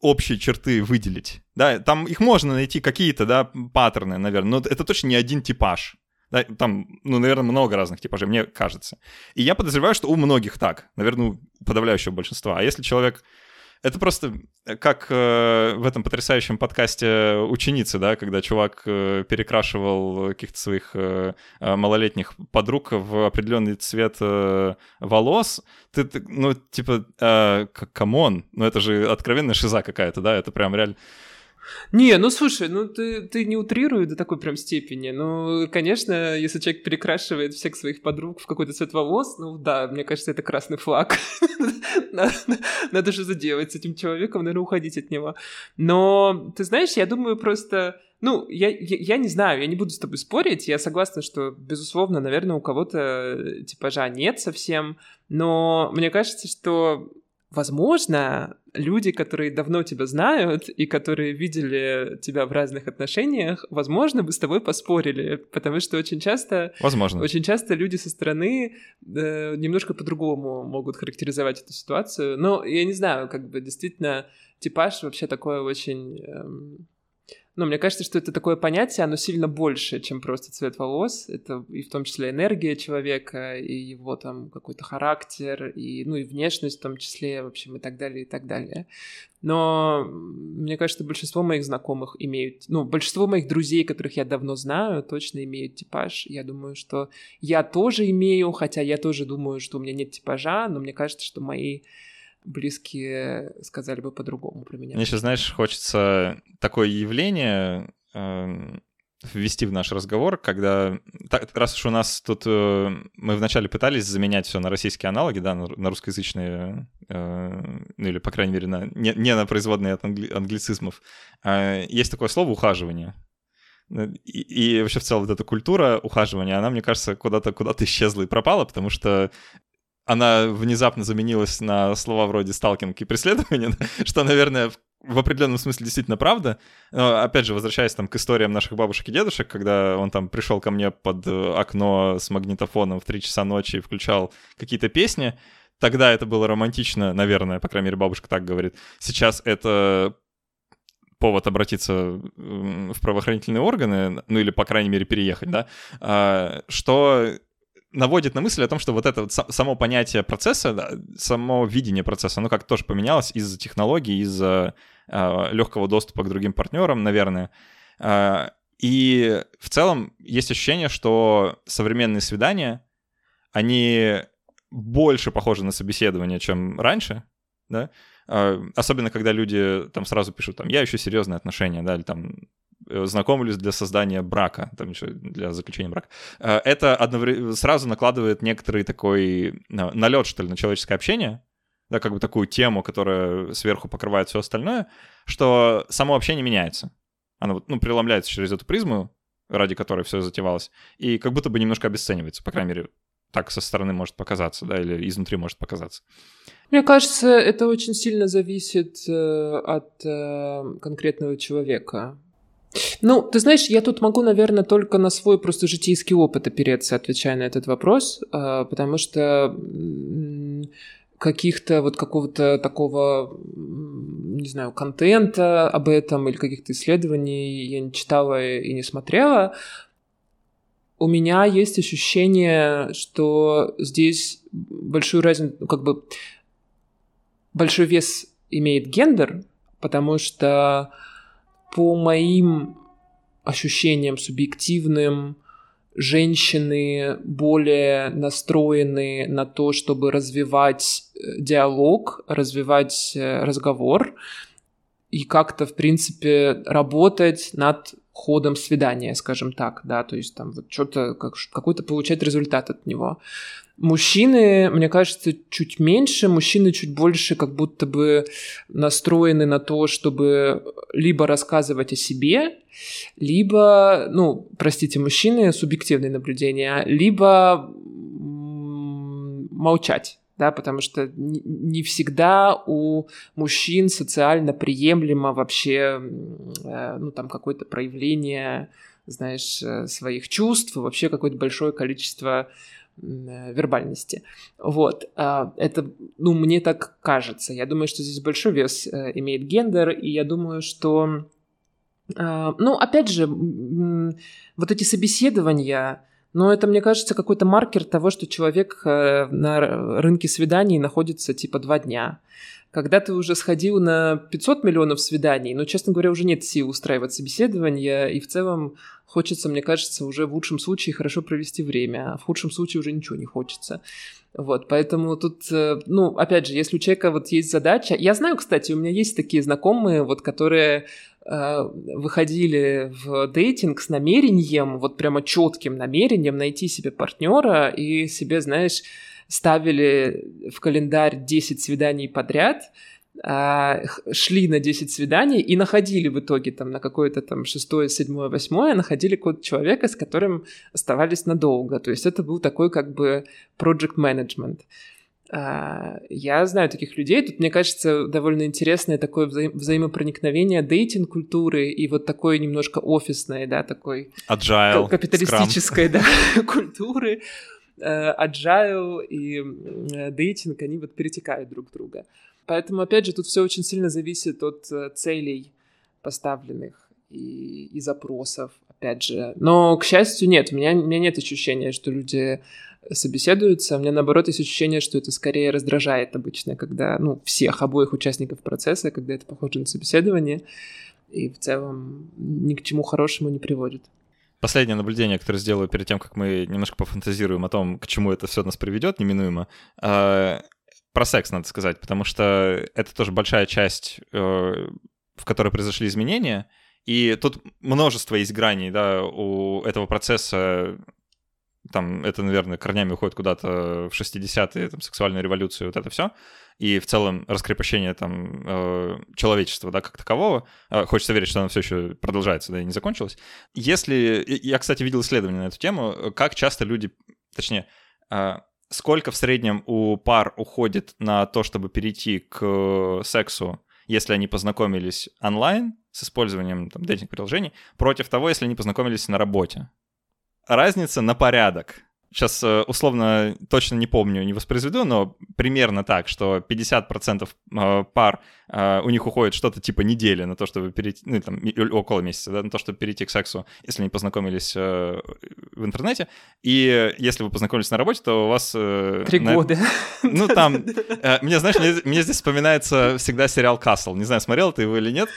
общие черты выделить. Да, там их можно найти какие-то, да, паттерны, наверное, но это точно не один типаж. Да, там, ну, наверное, много разных типажей, мне кажется. И я подозреваю, что у многих так, наверное, у подавляющего большинства. А если человек это просто э, как э, в этом потрясающем подкасте ученицы, да, когда чувак э, перекрашивал каких-то своих э, э малолетних подруг в определенный цвет э, волос. Ты, ты ну, типа, э, come on, ну это же откровенная шиза какая-то, да, это прям реально... Не, ну слушай, ну ты, ты не утрируй до такой прям степени. Ну, конечно, если человек перекрашивает всех своих подруг в какой-то цвет волос, ну да, мне кажется, это красный флаг. *laughs* Надо же заделать с этим человеком, наверное, уходить от него. Но, ты знаешь, я думаю просто... Ну, я, я, я не знаю, я не буду с тобой спорить, я согласна, что, безусловно, наверное, у кого-то типажа нет совсем, но мне кажется, что Возможно, люди, которые давно тебя знают и которые видели тебя в разных отношениях, возможно, бы с тобой поспорили, потому что очень часто... Возможно. Очень часто люди со стороны э, немножко по-другому могут характеризовать эту ситуацию. Но я не знаю, как бы действительно типаж вообще такое очень... Эм, ну, мне кажется, что это такое понятие, оно сильно больше, чем просто цвет волос. Это и в том числе энергия человека, и его там какой-то характер, и, ну, и внешность в том числе, в общем, и так далее, и так далее. Но мне кажется, большинство моих знакомых имеют, ну, большинство моих друзей, которых я давно знаю, точно имеют типаж. Я думаю, что я тоже имею, хотя я тоже думаю, что у меня нет типажа, но мне кажется, что мои близкие сказали бы по-другому про меня. Мне сейчас, знаешь, хочется такое явление э, ввести в наш разговор, когда, так, раз уж у нас тут, э, мы вначале пытались заменять все на российские аналоги, да, на, на русскоязычные, э, ну или, по крайней мере, на, не, не на производные от англи, англицизмов, э, есть такое слово «ухаживание». И, и вообще в целом вот эта культура ухаживания, она, мне кажется, куда-то куда исчезла и пропала, потому что она внезапно заменилась на слова вроде сталкинг и преследование, *laughs* что, наверное, в определенном смысле действительно правда. Но, опять же, возвращаясь там к историям наших бабушек и дедушек, когда он там пришел ко мне под э, окно с магнитофоном в 3 часа ночи и включал какие-то песни, тогда это было романтично, наверное, по крайней мере, бабушка так говорит. Сейчас это повод обратиться в правоохранительные органы, ну или, по крайней мере, переехать, да, а, что наводит на мысль о том, что вот это вот само понятие процесса, само видение процесса, оно как тоже поменялось из-за технологий, из-за э, легкого доступа к другим партнерам, наверное. Э, и в целом есть ощущение, что современные свидания, они больше похожи на собеседование, чем раньше, да, особенно когда люди там сразу пишут, там, я ищу серьезные отношения, да, или там, знакомились для создания брака, там еще для заключения брака, э, это одновременно сразу накладывает некоторый такой э, налет, что ли, на человеческое общение, да, как бы такую тему, которая сверху покрывает все остальное, что само общение меняется. Оно, ну, преломляется через эту призму, ради которой все затевалось, и как будто бы немножко обесценивается, по крайней мере, так со стороны может показаться, да, или изнутри может показаться. Мне кажется, это очень сильно зависит э, от э, конкретного человека. Ну, ты знаешь, я тут могу, наверное, только на свой просто житейский опыт опереться, отвечая на этот вопрос, а, потому что каких-то вот какого-то такого, не знаю, контента об этом или каких-то исследований я не читала и не смотрела. У меня есть ощущение, что здесь большую разницу, ну, как бы большой вес имеет гендер, потому что по моим ощущениям субъективным, женщины более настроены на то, чтобы развивать э, диалог, развивать э, разговор и как-то, в принципе, работать над ходом свидания, скажем так, да, то есть там вот что-то, как, какой-то получать результат от него. Мужчины, мне кажется, чуть меньше, мужчины чуть больше как будто бы настроены на то, чтобы либо рассказывать о себе, либо, ну, простите, мужчины, субъективные наблюдения, либо молчать да, потому что не всегда у мужчин социально приемлемо вообще, э, ну, там, какое-то проявление, знаешь, э, своих чувств, вообще какое-то большое количество вербальности. Вот. А, это, ну, мне так кажется. Я думаю, что здесь большой вес э, имеет гендер, и я думаю, что... А, ну, опять же, вот эти собеседования, но это, мне кажется, какой-то маркер того, что человек э, на рынке свиданий находится типа два дня. Когда ты уже сходил на 500 миллионов свиданий, но, честно говоря, уже нет сил устраивать собеседования, и в целом хочется, мне кажется, уже в лучшем случае хорошо провести время, а в худшем случае уже ничего не хочется. Вот, поэтому тут, э, ну, опять же, если у человека вот есть задача... Я знаю, кстати, у меня есть такие знакомые, вот, которые э, выходили в дейтинг с намерением, вот прямо четким намерением найти себе партнера и себе, знаешь, ставили в календарь 10 свиданий подряд, шли на 10 свиданий и находили в итоге там на какое-то там шестое, седьмое, восьмое, находили какого-то человека, с которым оставались надолго. То есть это был такой как бы project management. А, я знаю таких людей. Тут, мне кажется, довольно интересное такое вза- взаимопроникновение дейтинг-культуры и вот такой немножко офисной, да, такой... Agile, Капиталистической, да, *laughs* культуры. Э, agile и дейтинг, они вот перетекают друг в друга. Поэтому, опять же, тут все очень сильно зависит от э, целей поставленных и, и запросов, опять же. Но, к счастью, нет, у меня, у меня нет ощущения, что люди собеседуются. У меня, наоборот, есть ощущение, что это скорее раздражает обычно, когда, ну, всех, обоих участников процесса, когда это похоже на собеседование, и в целом ни к чему хорошему не приводит. Последнее наблюдение, которое сделаю перед тем, как мы немножко пофантазируем о том, к чему это все нас приведет неминуемо, а, про секс надо сказать, потому что это тоже большая часть, э, в которой произошли изменения, и тут множество есть граней, да, у этого процесса, там, это, наверное, корнями уходит куда-то в 60-е, там, сексуальная революция, вот это все, и в целом раскрепощение там э, человечества, да, как такового. Э, хочется верить, что оно все еще продолжается, да, и не закончилось. Если... Я, кстати, видел исследование на эту тему, как часто люди, точнее, сколько в среднем у пар уходит на то, чтобы перейти к сексу, если они познакомились онлайн с использованием там, дейтинг-приложений, против того, если они познакомились на работе. Разница на порядок. Сейчас э, условно точно не помню, не воспроизведу, но примерно так, что 50% э, пар э, у них уходит что-то типа недели на то, чтобы перейти, ну, там, около месяца, да, на то, чтобы перейти к сексу, если они познакомились в интернете. И если вы познакомились на работе, то у вас... Три на... года. Ну, там... Мне, знаешь, мне, мне здесь вспоминается всегда сериал «Касл». Не знаю, смотрел ты его или нет.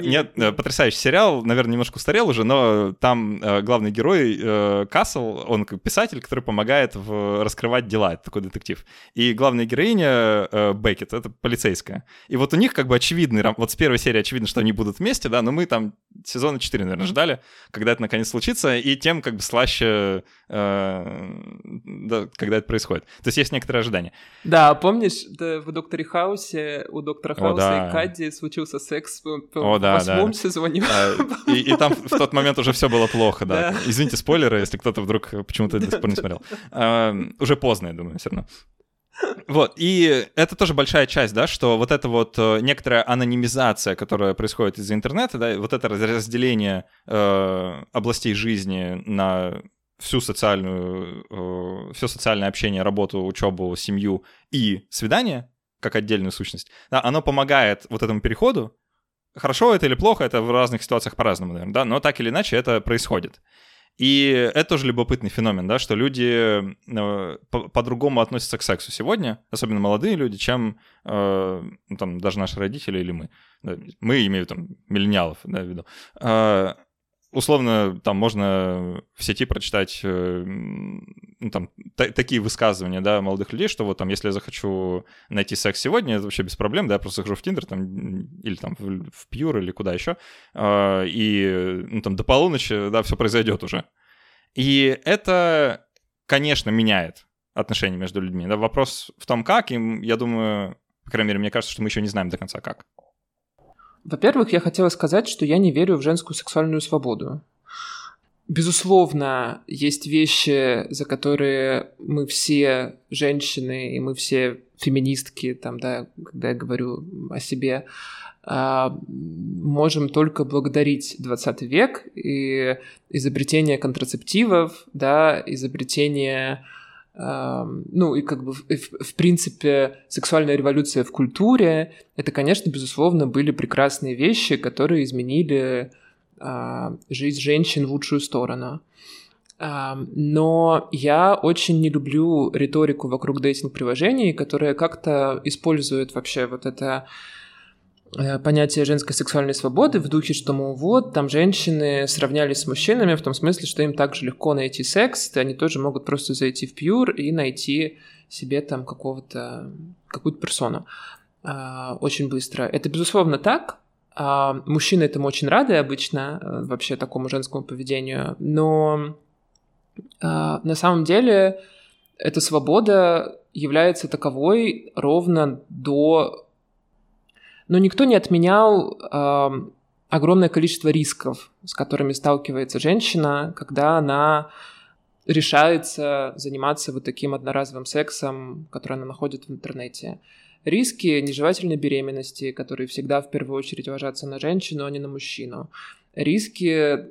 Нет, потрясающий сериал, наверное, немножко устарел уже, но там главный герой Касл, он писатель, который помогает в раскрывать дела, это такой детектив. И главная героиня Беккет, это полицейская. И вот у них как бы очевидный, вот с первой серии очевидно, что они будут вместе, да, но мы там сезона 4, наверное, ждали, когда это наконец случится, и тем как бы слаще, да, когда это происходит. То есть есть некоторые ожидания. Да, помнишь, в «Докторе Хаусе» у доктора Хауса О, да. и Кадди случился секс о, да, в восьмом да. сезоне. А, и, и там в тот момент уже все было плохо, да. *laughs* да. Извините, спойлеры, если кто-то вдруг почему-то не смотрел. А, уже поздно, я думаю, все равно. Вот, и это тоже большая часть, да, что вот эта вот э, некоторая анонимизация, которая происходит из-за интернета, да, вот это разделение э, областей жизни на всю социальную, э, все социальное общение, работу, учебу, семью и свидание, как отдельную сущность, да, оно помогает вот этому переходу. Хорошо это или плохо, это в разных ситуациях по-разному, наверное, да, но так или иначе это происходит. И это тоже любопытный феномен, да, что люди э, по-другому относятся к сексу сегодня, особенно молодые люди, чем э, ну, там даже наши родители или мы. Мы имею там миллениалов, да, в виду. Условно, там можно в сети прочитать э, ну, там, такие высказывания, да, молодых людей, что вот там, если я захочу найти секс сегодня, это вообще без проблем, да, я просто захожу в Тиндер там, или там в, в Пьюр или куда еще, э, и ну, там до полуночи, да, все произойдет уже. И это, конечно, меняет отношения между людьми. Да, вопрос в том, как, и я думаю, по крайней мере, мне кажется, что мы еще не знаем до конца, как. Во-первых, я хотела сказать, что я не верю в женскую сексуальную свободу. Безусловно, есть вещи, за которые мы все женщины, и мы все феминистки, там, да, когда я говорю о себе, а, можем только благодарить 20 век и изобретение контрацептивов, да, изобретение ну и как бы в, в принципе сексуальная революция в культуре это конечно безусловно были прекрасные вещи которые изменили э, жизнь женщин в лучшую сторону. Но я очень не люблю риторику вокруг дейтинг приложений которая как-то использует вообще вот это понятие женской сексуальной свободы в духе, что, мол, вот, там женщины сравнялись с мужчинами в том смысле, что им так же легко найти секс, они тоже могут просто зайти в пьюр и найти себе там какого-то, какую-то персону а, очень быстро. Это, безусловно, так. А, мужчины этому очень рады обычно, э, вообще такому женскому поведению, но а, на самом деле эта свобода является таковой ровно до но никто не отменял э, огромное количество рисков, с которыми сталкивается женщина, когда она решается заниматься вот таким одноразовым сексом, который она находит в интернете. Риски нежелательной беременности, которые всегда в первую очередь ложатся на женщину, а не на мужчину. Риски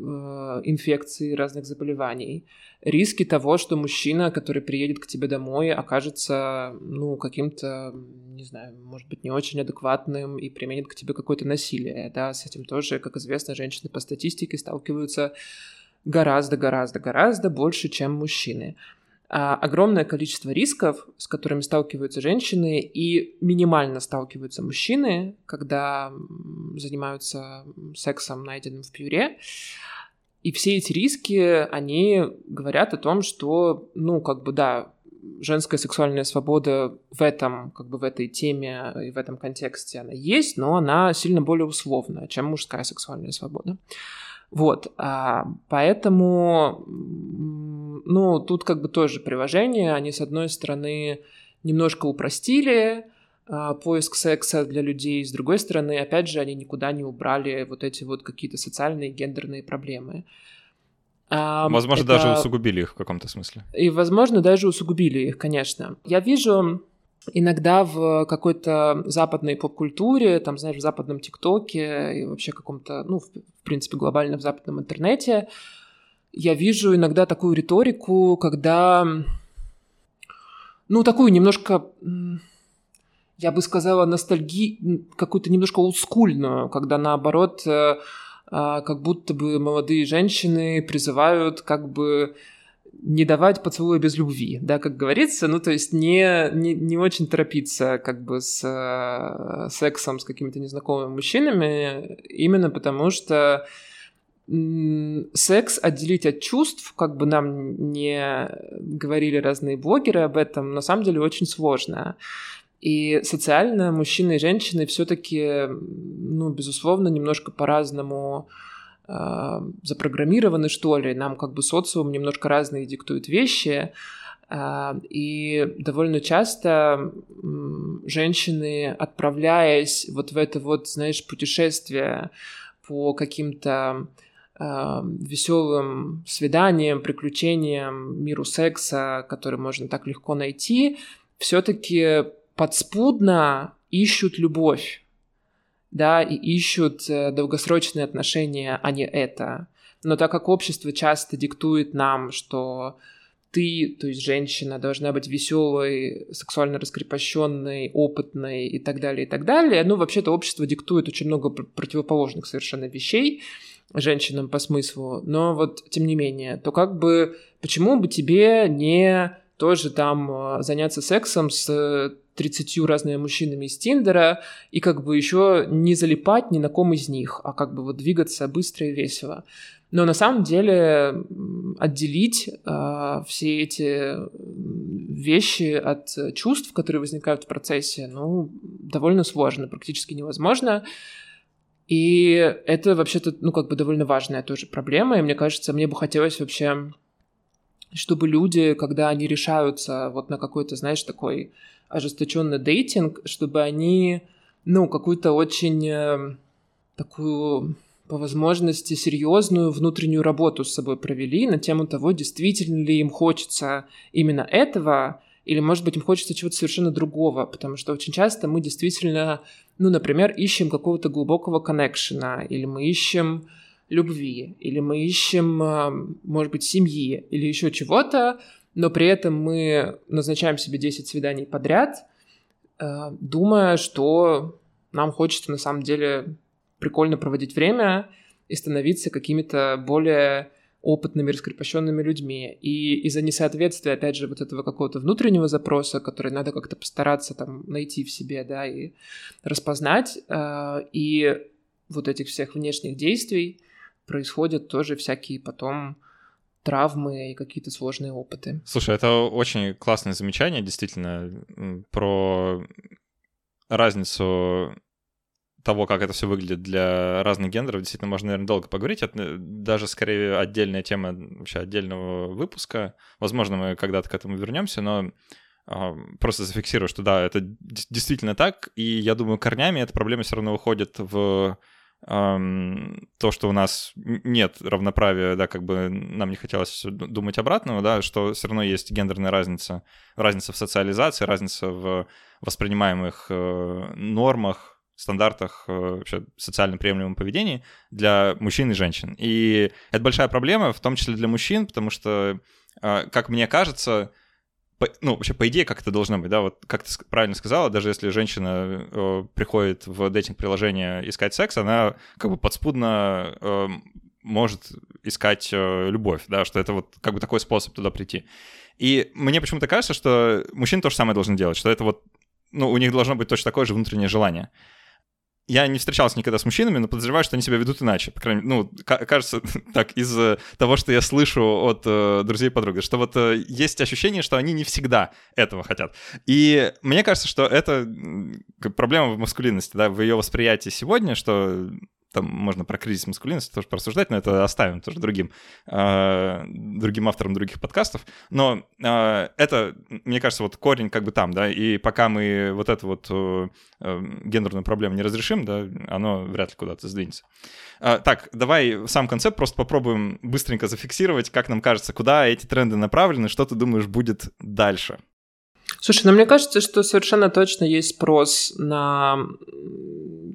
Э, инфекции, разных заболеваний. Риски того, что мужчина, который приедет к тебе домой, окажется, ну, каким-то, не знаю, может быть, не очень адекватным и применит к тебе какое-то насилие, да, с этим тоже, как известно, женщины по статистике сталкиваются гораздо-гораздо-гораздо больше, чем мужчины. А, огромное количество рисков, с которыми сталкиваются женщины и минимально сталкиваются мужчины, когда занимаются сексом, найденным в пюре. И все эти риски, они говорят о том, что, ну, как бы, да, женская сексуальная свобода в этом, как бы в этой теме и в этом контексте она есть, но она сильно более условная, чем мужская сексуальная свобода. Вот, а, поэтому ну, тут как бы тоже приложения, они, с одной стороны, немножко упростили а, поиск секса для людей, с другой стороны, опять же, они никуда не убрали вот эти вот какие-то социальные гендерные проблемы. А, возможно, это... даже усугубили их в каком-то смысле. И, возможно, даже усугубили их, конечно. Я вижу иногда в какой-то западной поп-культуре, там, знаешь, в западном ТикТоке и вообще каком-то, ну, в, в принципе, глобально в западном интернете, я вижу иногда такую риторику, когда, ну, такую немножко, я бы сказала, ностальги, какую-то немножко олдскульную, когда наоборот, э, а, как будто бы молодые женщины призывают как бы не давать поцелуя без любви, да, как говорится, ну, то есть не, не, не очень торопиться как бы с э, сексом с какими-то незнакомыми мужчинами, именно потому что секс отделить от чувств, как бы нам не говорили разные блогеры об этом, на самом деле очень сложно. И социально мужчины и женщины все-таки, ну, безусловно, немножко по-разному э, запрограммированы, что ли. Нам как бы социум немножко разные диктует вещи. Э, и довольно часто женщины, отправляясь вот в это вот, знаешь, путешествие по каким-то веселым свиданиям, приключениям, миру секса, который можно так легко найти, все-таки подспудно ищут любовь, да, и ищут э, долгосрочные отношения, а не это. Но так как общество часто диктует нам, что ты, то есть женщина, должна быть веселой, сексуально раскрепощенной, опытной и так далее, и так далее. Ну, вообще-то общество диктует очень много противоположных совершенно вещей женщинам по смыслу, но вот тем не менее, то как бы почему бы тебе не тоже там а, заняться сексом с 30 разными мужчинами из Тиндера и как бы еще не залипать ни на ком из них, а как бы вот двигаться быстро и весело. Но на самом деле отделить э, все эти вещи от чувств, которые возникают в процессе, ну, довольно сложно, практически невозможно. И это вообще-то, ну, как бы довольно важная тоже проблема. И мне кажется, мне бы хотелось вообще, чтобы люди, когда они решаются вот на какой-то, знаешь, такой ожесточенный дейтинг, чтобы они, ну, какую-то очень э, такую по возможности серьезную внутреннюю работу с собой провели на тему того, действительно ли им хочется именно этого, или, может быть, им хочется чего-то совершенно другого, потому что очень часто мы действительно, ну, например, ищем какого-то глубокого коннекшена, или мы ищем любви, или мы ищем, а, может быть, семьи, или еще чего-то, но при этом мы назначаем себе 10 свиданий подряд, а, думая, что нам хочется на самом деле прикольно проводить время и становиться какими-то более опытными, раскрепощенными людьми. И из-за несоответствия, опять же, вот этого какого-то внутреннего запроса, который надо как-то постараться там найти в себе, да, и распознать, э, и вот этих всех внешних действий происходят тоже всякие потом травмы и какие-то сложные опыты. Слушай, это очень классное замечание, действительно, про разницу того, как это все выглядит для разных гендеров, действительно можно, наверное, долго поговорить. Это даже скорее отдельная тема вообще отдельного выпуска. Возможно, мы когда-то к этому вернемся, но э, просто зафиксирую, что да, это действительно так. И я думаю, корнями эта проблема все равно уходит в то, что у нас нет равноправия, да, как бы нам не хотелось думать обратного, да, что все равно есть гендерная разница, разница в социализации, разница в воспринимаемых э, нормах, стандартах э, вообще социально приемлемом поведении для мужчин и женщин. И это большая проблема, в том числе для мужчин, потому что, э, как мне кажется, ну, вообще, по идее, как это должно быть, да, вот как ты правильно сказала, даже если женщина э, приходит в дейтинг-приложение искать секс, она как бы подспудно э, может искать э, любовь, да, что это вот как бы такой способ туда прийти. И мне почему-то кажется, что мужчины то же самое должны делать, что это вот, ну, у них должно быть точно такое же внутреннее желание я не встречался никогда с мужчинами, но подозреваю, что они себя ведут иначе. По крайней мере, ну, кажется, *laughs* так, из э, того, что я слышу от э, друзей и подруг, что вот э, есть ощущение, что они не всегда этого хотят. И мне кажется, что это проблема в маскулинности, да, в ее восприятии сегодня, что там можно про кризис маскулинности тоже порассуждать, но это оставим тоже другим, э, другим авторам других подкастов. Но э, это, мне кажется, вот корень как бы там, да, и пока мы вот эту вот э, гендерную проблему не разрешим, да, оно вряд ли куда-то сдвинется. Э, так, давай сам концепт просто попробуем быстренько зафиксировать, как нам кажется, куда эти тренды направлены, что ты думаешь будет дальше. Слушай, ну мне кажется, что совершенно точно есть спрос на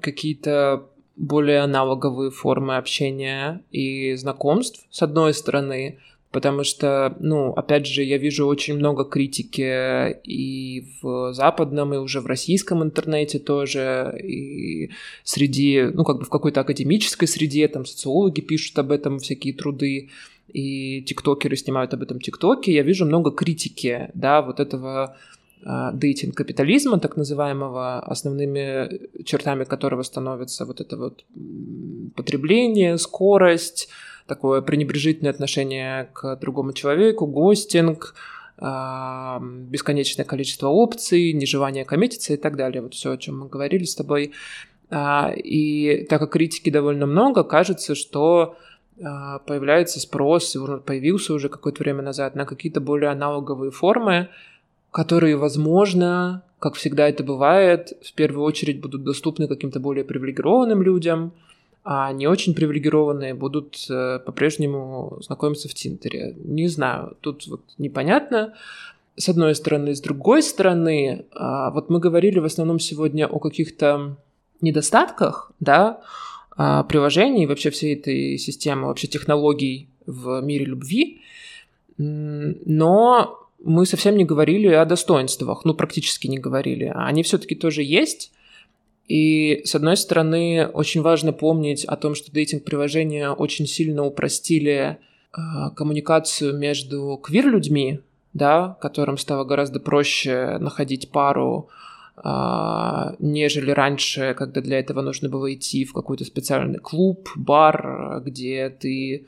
какие-то более аналоговые формы общения и знакомств, с одной стороны, потому что, ну, опять же, я вижу очень много критики и в западном, и уже в российском интернете тоже, и среди, ну, как бы в какой-то академической среде, там, социологи пишут об этом всякие труды, и тиктокеры снимают об этом тиктоке, я вижу много критики, да, вот этого дейтинг капитализма, так называемого, основными чертами которого становятся вот это вот потребление, скорость, такое пренебрежительное отношение к другому человеку, гостинг, а, бесконечное количество опций, нежелание коммититься и так далее. Вот все, о чем мы говорили с тобой. А, и так как критики довольно много, кажется, что появляется спрос, появился уже какое-то время назад, на какие-то более аналоговые формы, которые, возможно, как всегда это бывает, в первую очередь будут доступны каким-то более привилегированным людям, а не очень привилегированные будут э, по-прежнему знакомиться в Тинтере. Не знаю, тут вот непонятно. С одной стороны, с другой стороны, а, вот мы говорили в основном сегодня о каких-то недостатках, да, а, приложений, вообще всей этой системы, вообще технологий в мире любви, но мы совсем не говорили о достоинствах, ну, практически не говорили. Они все-таки тоже есть, и, с одной стороны, очень важно помнить о том, что дейтинг-приложения очень сильно упростили э, коммуникацию между квир-людьми, да, которым стало гораздо проще находить пару, э, нежели раньше, когда для этого нужно было идти в какой-то специальный клуб, бар, где ты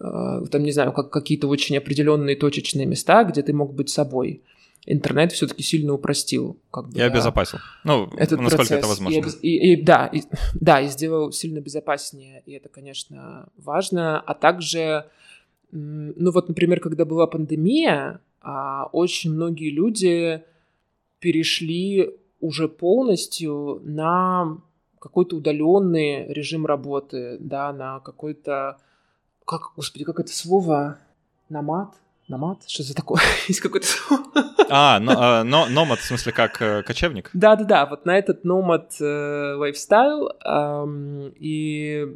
там, не знаю, как какие-то очень определенные точечные места, где ты мог быть собой интернет все-таки сильно упростил. Как бы, и да, обезопасил. Ну, этот насколько процесс. это возможно. И, и, и, да, и, да, и сделал сильно безопаснее, и это, конечно, важно. А также, ну вот, например, когда была пандемия, а, очень многие люди перешли уже полностью на какой-то удаленный режим работы, да, на какой-то, как, господи, как это слово, намат, Номад? Что за такое? *laughs* Есть какой-то А, но, а, но, номад, в смысле, как э, кочевник? Да-да-да, вот на этот номад э, лайфстайл. Э, и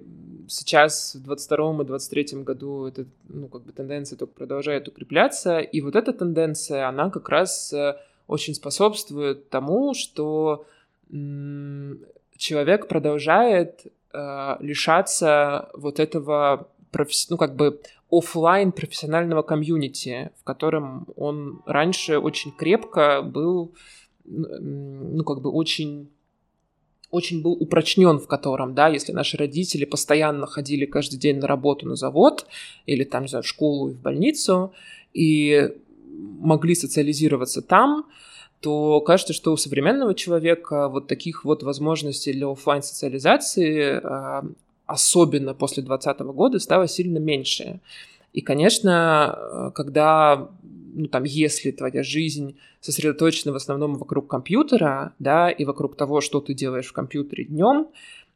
сейчас в 22 и 23 году эта, ну, как бы тенденция только продолжает укрепляться. И вот эта тенденция, она как раз э, очень способствует тому, что человек продолжает э, лишаться вот этого професс... ну, как бы офлайн профессионального комьюнити, в котором он раньше очень крепко был, ну, как бы очень очень был упрочнен в котором, да, если наши родители постоянно ходили каждый день на работу на завод или там, не знаю, в школу и в больницу, и могли социализироваться там, то кажется, что у современного человека вот таких вот возможностей для офлайн социализации а, особенно после 2020 года, стало сильно меньше. И, конечно, э, когда, ну, там, если твоя жизнь сосредоточена в основном вокруг компьютера, да, и вокруг того, что ты делаешь в компьютере днем,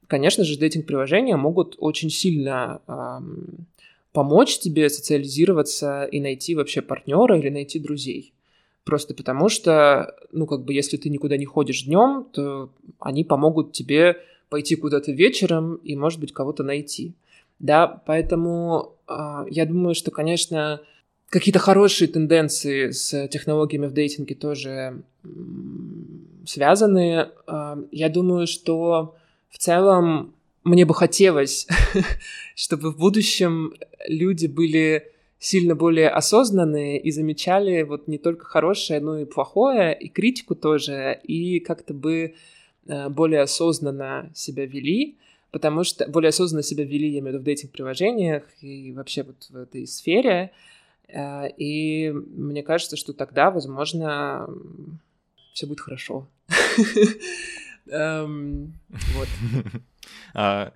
конечно же, дейтинг-приложения могут очень сильно эм, помочь тебе социализироваться и найти вообще партнера или найти друзей. Просто потому что, ну, как бы, если ты никуда не ходишь днем, то они помогут тебе пойти куда-то вечером и, может быть, кого-то найти. Да, поэтому э, я думаю, что, конечно, какие-то хорошие тенденции с технологиями в дейтинге тоже связаны. Э, я думаю, что в целом мне бы хотелось, *laughs* чтобы в будущем люди были сильно более осознанные и замечали вот не только хорошее, но и плохое, и критику тоже, и как-то бы более осознанно себя вели, потому что более осознанно себя вели, я имею в виду, в дейтинг-приложениях и вообще вот в этой сфере. Э, и мне кажется, что тогда, возможно, все будет хорошо. *laughs* Эм, вот. *laughs* А,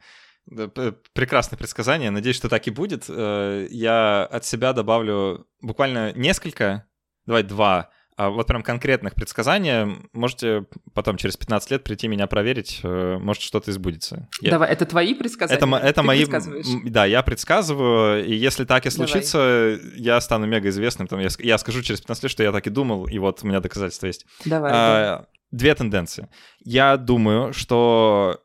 прекрасное предсказание. Надеюсь, что так и будет. Э, я от себя добавлю буквально несколько, давай два а вот прям конкретных предсказания можете потом через 15 лет прийти меня проверить, э, может что-то избудется. Давай, я... это твои предсказания? Это, это мои... Да, я предсказываю, и если так и случится, Давай. я стану мега известным. Там, я, я скажу через 15 лет, что я так и думал, и вот у меня доказательства есть. Давай. А, Две тенденции. Я думаю, что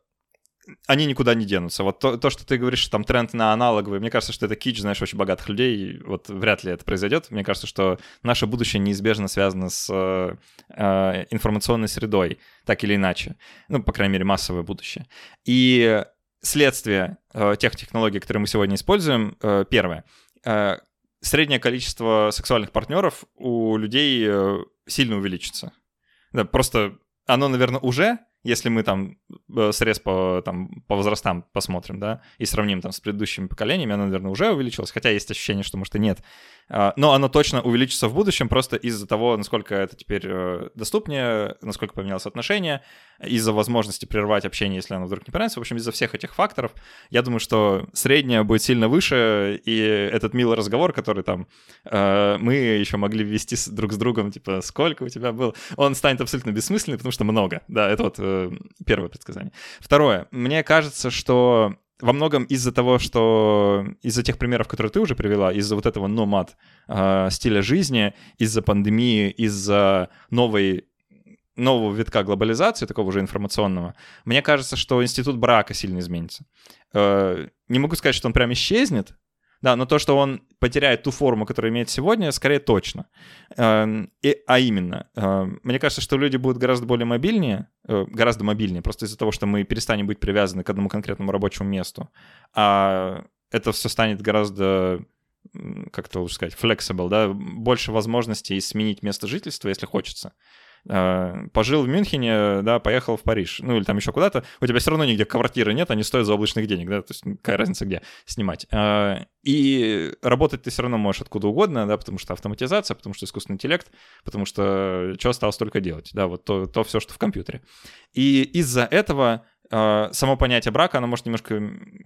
они никуда не денутся. Вот то, то, что ты говоришь, что там тренд на аналоговые, мне кажется, что это кич, знаешь, очень богатых людей, вот вряд ли это произойдет. Мне кажется, что наше будущее неизбежно связано с э, э, информационной средой, так или иначе. Ну, по крайней мере, массовое будущее. И следствие э, тех технологий, которые мы сегодня используем, э, первое. Э, среднее количество сексуальных партнеров у людей э, сильно увеличится. Да, просто оно, наверное, уже если мы там э, срез по, там, по возрастам посмотрим, да, и сравним там с предыдущими поколениями, оно, наверное, уже увеличилось, хотя есть ощущение, что, может, и нет. А, но оно точно увеличится в будущем просто из-за того, насколько это теперь э, доступнее, насколько поменялось отношение, из-за возможности прервать общение, если оно вдруг не понравится. В общем, из-за всех этих факторов, я думаю, что среднее будет сильно выше, и этот милый разговор, который там э, мы еще могли вести друг с другом, типа, сколько у тебя было, он станет абсолютно бессмысленным, потому что много. Да, это вот первое предсказание. Второе. Мне кажется, что во многом из-за того, что из-за тех примеров, которые ты уже привела, из-за вот этого номад э, стиля жизни, из-за пандемии, из-за новой нового витка глобализации, такого уже информационного, мне кажется, что институт брака сильно изменится. Э, не могу сказать, что он прям исчезнет, да, но то, что он потеряет ту форму, которую имеет сегодня, скорее точно. Эм, и, а именно, эм, мне кажется, что люди будут гораздо более мобильнее, э, гораздо мобильнее, просто из-за того, что мы перестанем быть привязаны к одному конкретному рабочему месту. А это все станет гораздо как это лучше сказать, flexible, да, больше возможностей сменить место жительства, если хочется. Э, пожил в Мюнхене, да, поехал в Париж, ну или там еще куда-то, у тебя все равно нигде квартиры нет, они стоят за облачных денег, да, то есть какая разница где снимать. Э, и работать ты все равно можешь откуда угодно, да, потому что автоматизация, потому что искусственный интеллект, потому что что осталось только делать, да, вот то, то все, что в компьютере. И из-за этого э, само понятие брака, оно может немножко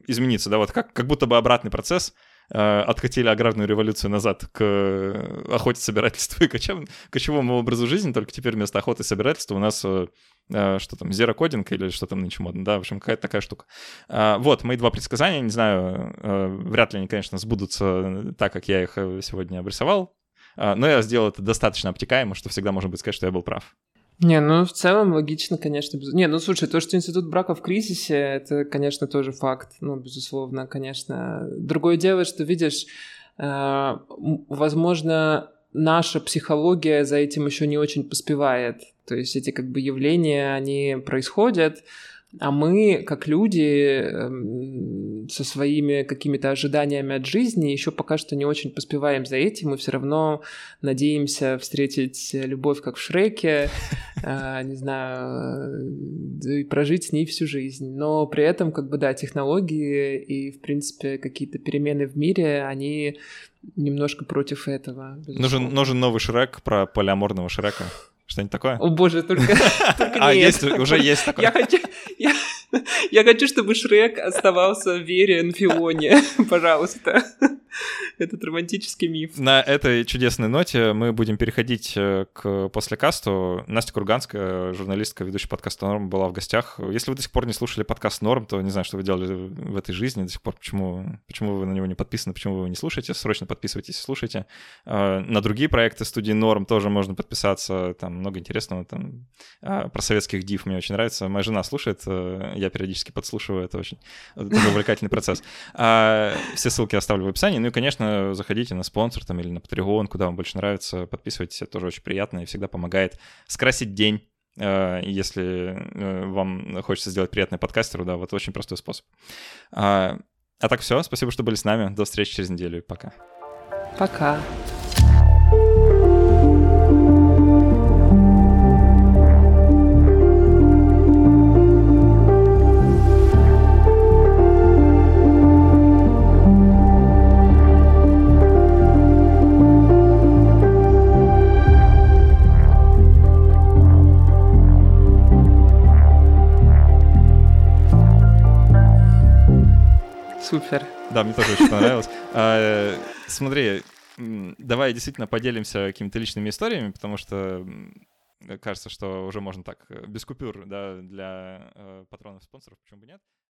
измениться, да, вот как, как будто бы обратный процесс — откатили аграрную революцию назад к э, охоте, собирательству и кочев... кочевому образу жизни, только теперь вместо охоты и собирательства у нас э, что там, зерокодинг или что там нынче модно, да, в общем, какая-то такая штука. Вот, мои два предсказания, не знаю, вряд ли они, конечно, сбудутся так, как я их сегодня обрисовал, но я сделал это достаточно обтекаемо, что всегда можно будет сказать, что я был прав. Не, ну в целом логично, конечно. Без... Не, ну слушай, то, что институт брака в кризисе, это, конечно, тоже факт. Ну, безусловно, конечно. Другое дело, что, видишь, э, возможно, наша психология за этим еще не очень поспевает. То есть эти как бы явления, они происходят, а мы, как люди, эм, со своими какими-то ожиданиями от жизни, еще пока что не очень поспеваем за этим. Мы все равно надеемся встретить любовь, как в Шреке, э, *laughs* не знаю, и прожить с ней всю жизнь. Но при этом, как бы, да, технологии и, в принципе, какие-то перемены в мире, они немножко против этого. Нужен, нужен новый Шрек про полиаморного Шрека. Что-нибудь такое? О боже, только, *laughs* только А, есть, уже есть такое. Я хочу, я хочу, чтобы Шрек оставался верен Фионе, *laughs* пожалуйста. *laughs* Этот романтический миф. На этой чудесной ноте мы будем переходить э, к послекасту. Настя Курганская, журналистка, ведущая подкаста «Норм», была в гостях. Если вы до сих пор не слушали подкаст «Норм», то не знаю, что вы делали в этой жизни до сих пор, почему, почему вы на него не подписаны, почему вы его не слушаете. Срочно подписывайтесь слушайте. Э, на другие проекты студии «Норм» тоже можно подписаться. Там много интересного. Там а, про советских див мне очень нравится. Моя жена слушает, э, я периодически подслушиваю. Это очень увлекательный процесс. А, все ссылки оставлю в описании. Ну и, конечно, заходите на спонсор там или на Patreon, куда вам больше нравится, подписывайтесь, это тоже очень приятно и всегда помогает скрасить день. Э, если э, вам хочется сделать приятный подкастеру, да, вот очень простой способ. А, а так все, спасибо, что были с нами. До встречи через неделю. Пока. Пока. Супер. Да, мне тоже очень понравилось. А, смотри, давай действительно поделимся какими-то личными историями, потому что кажется, что уже можно так, э, без купюр, да, для э, патронов спонсоров, почему бы нет.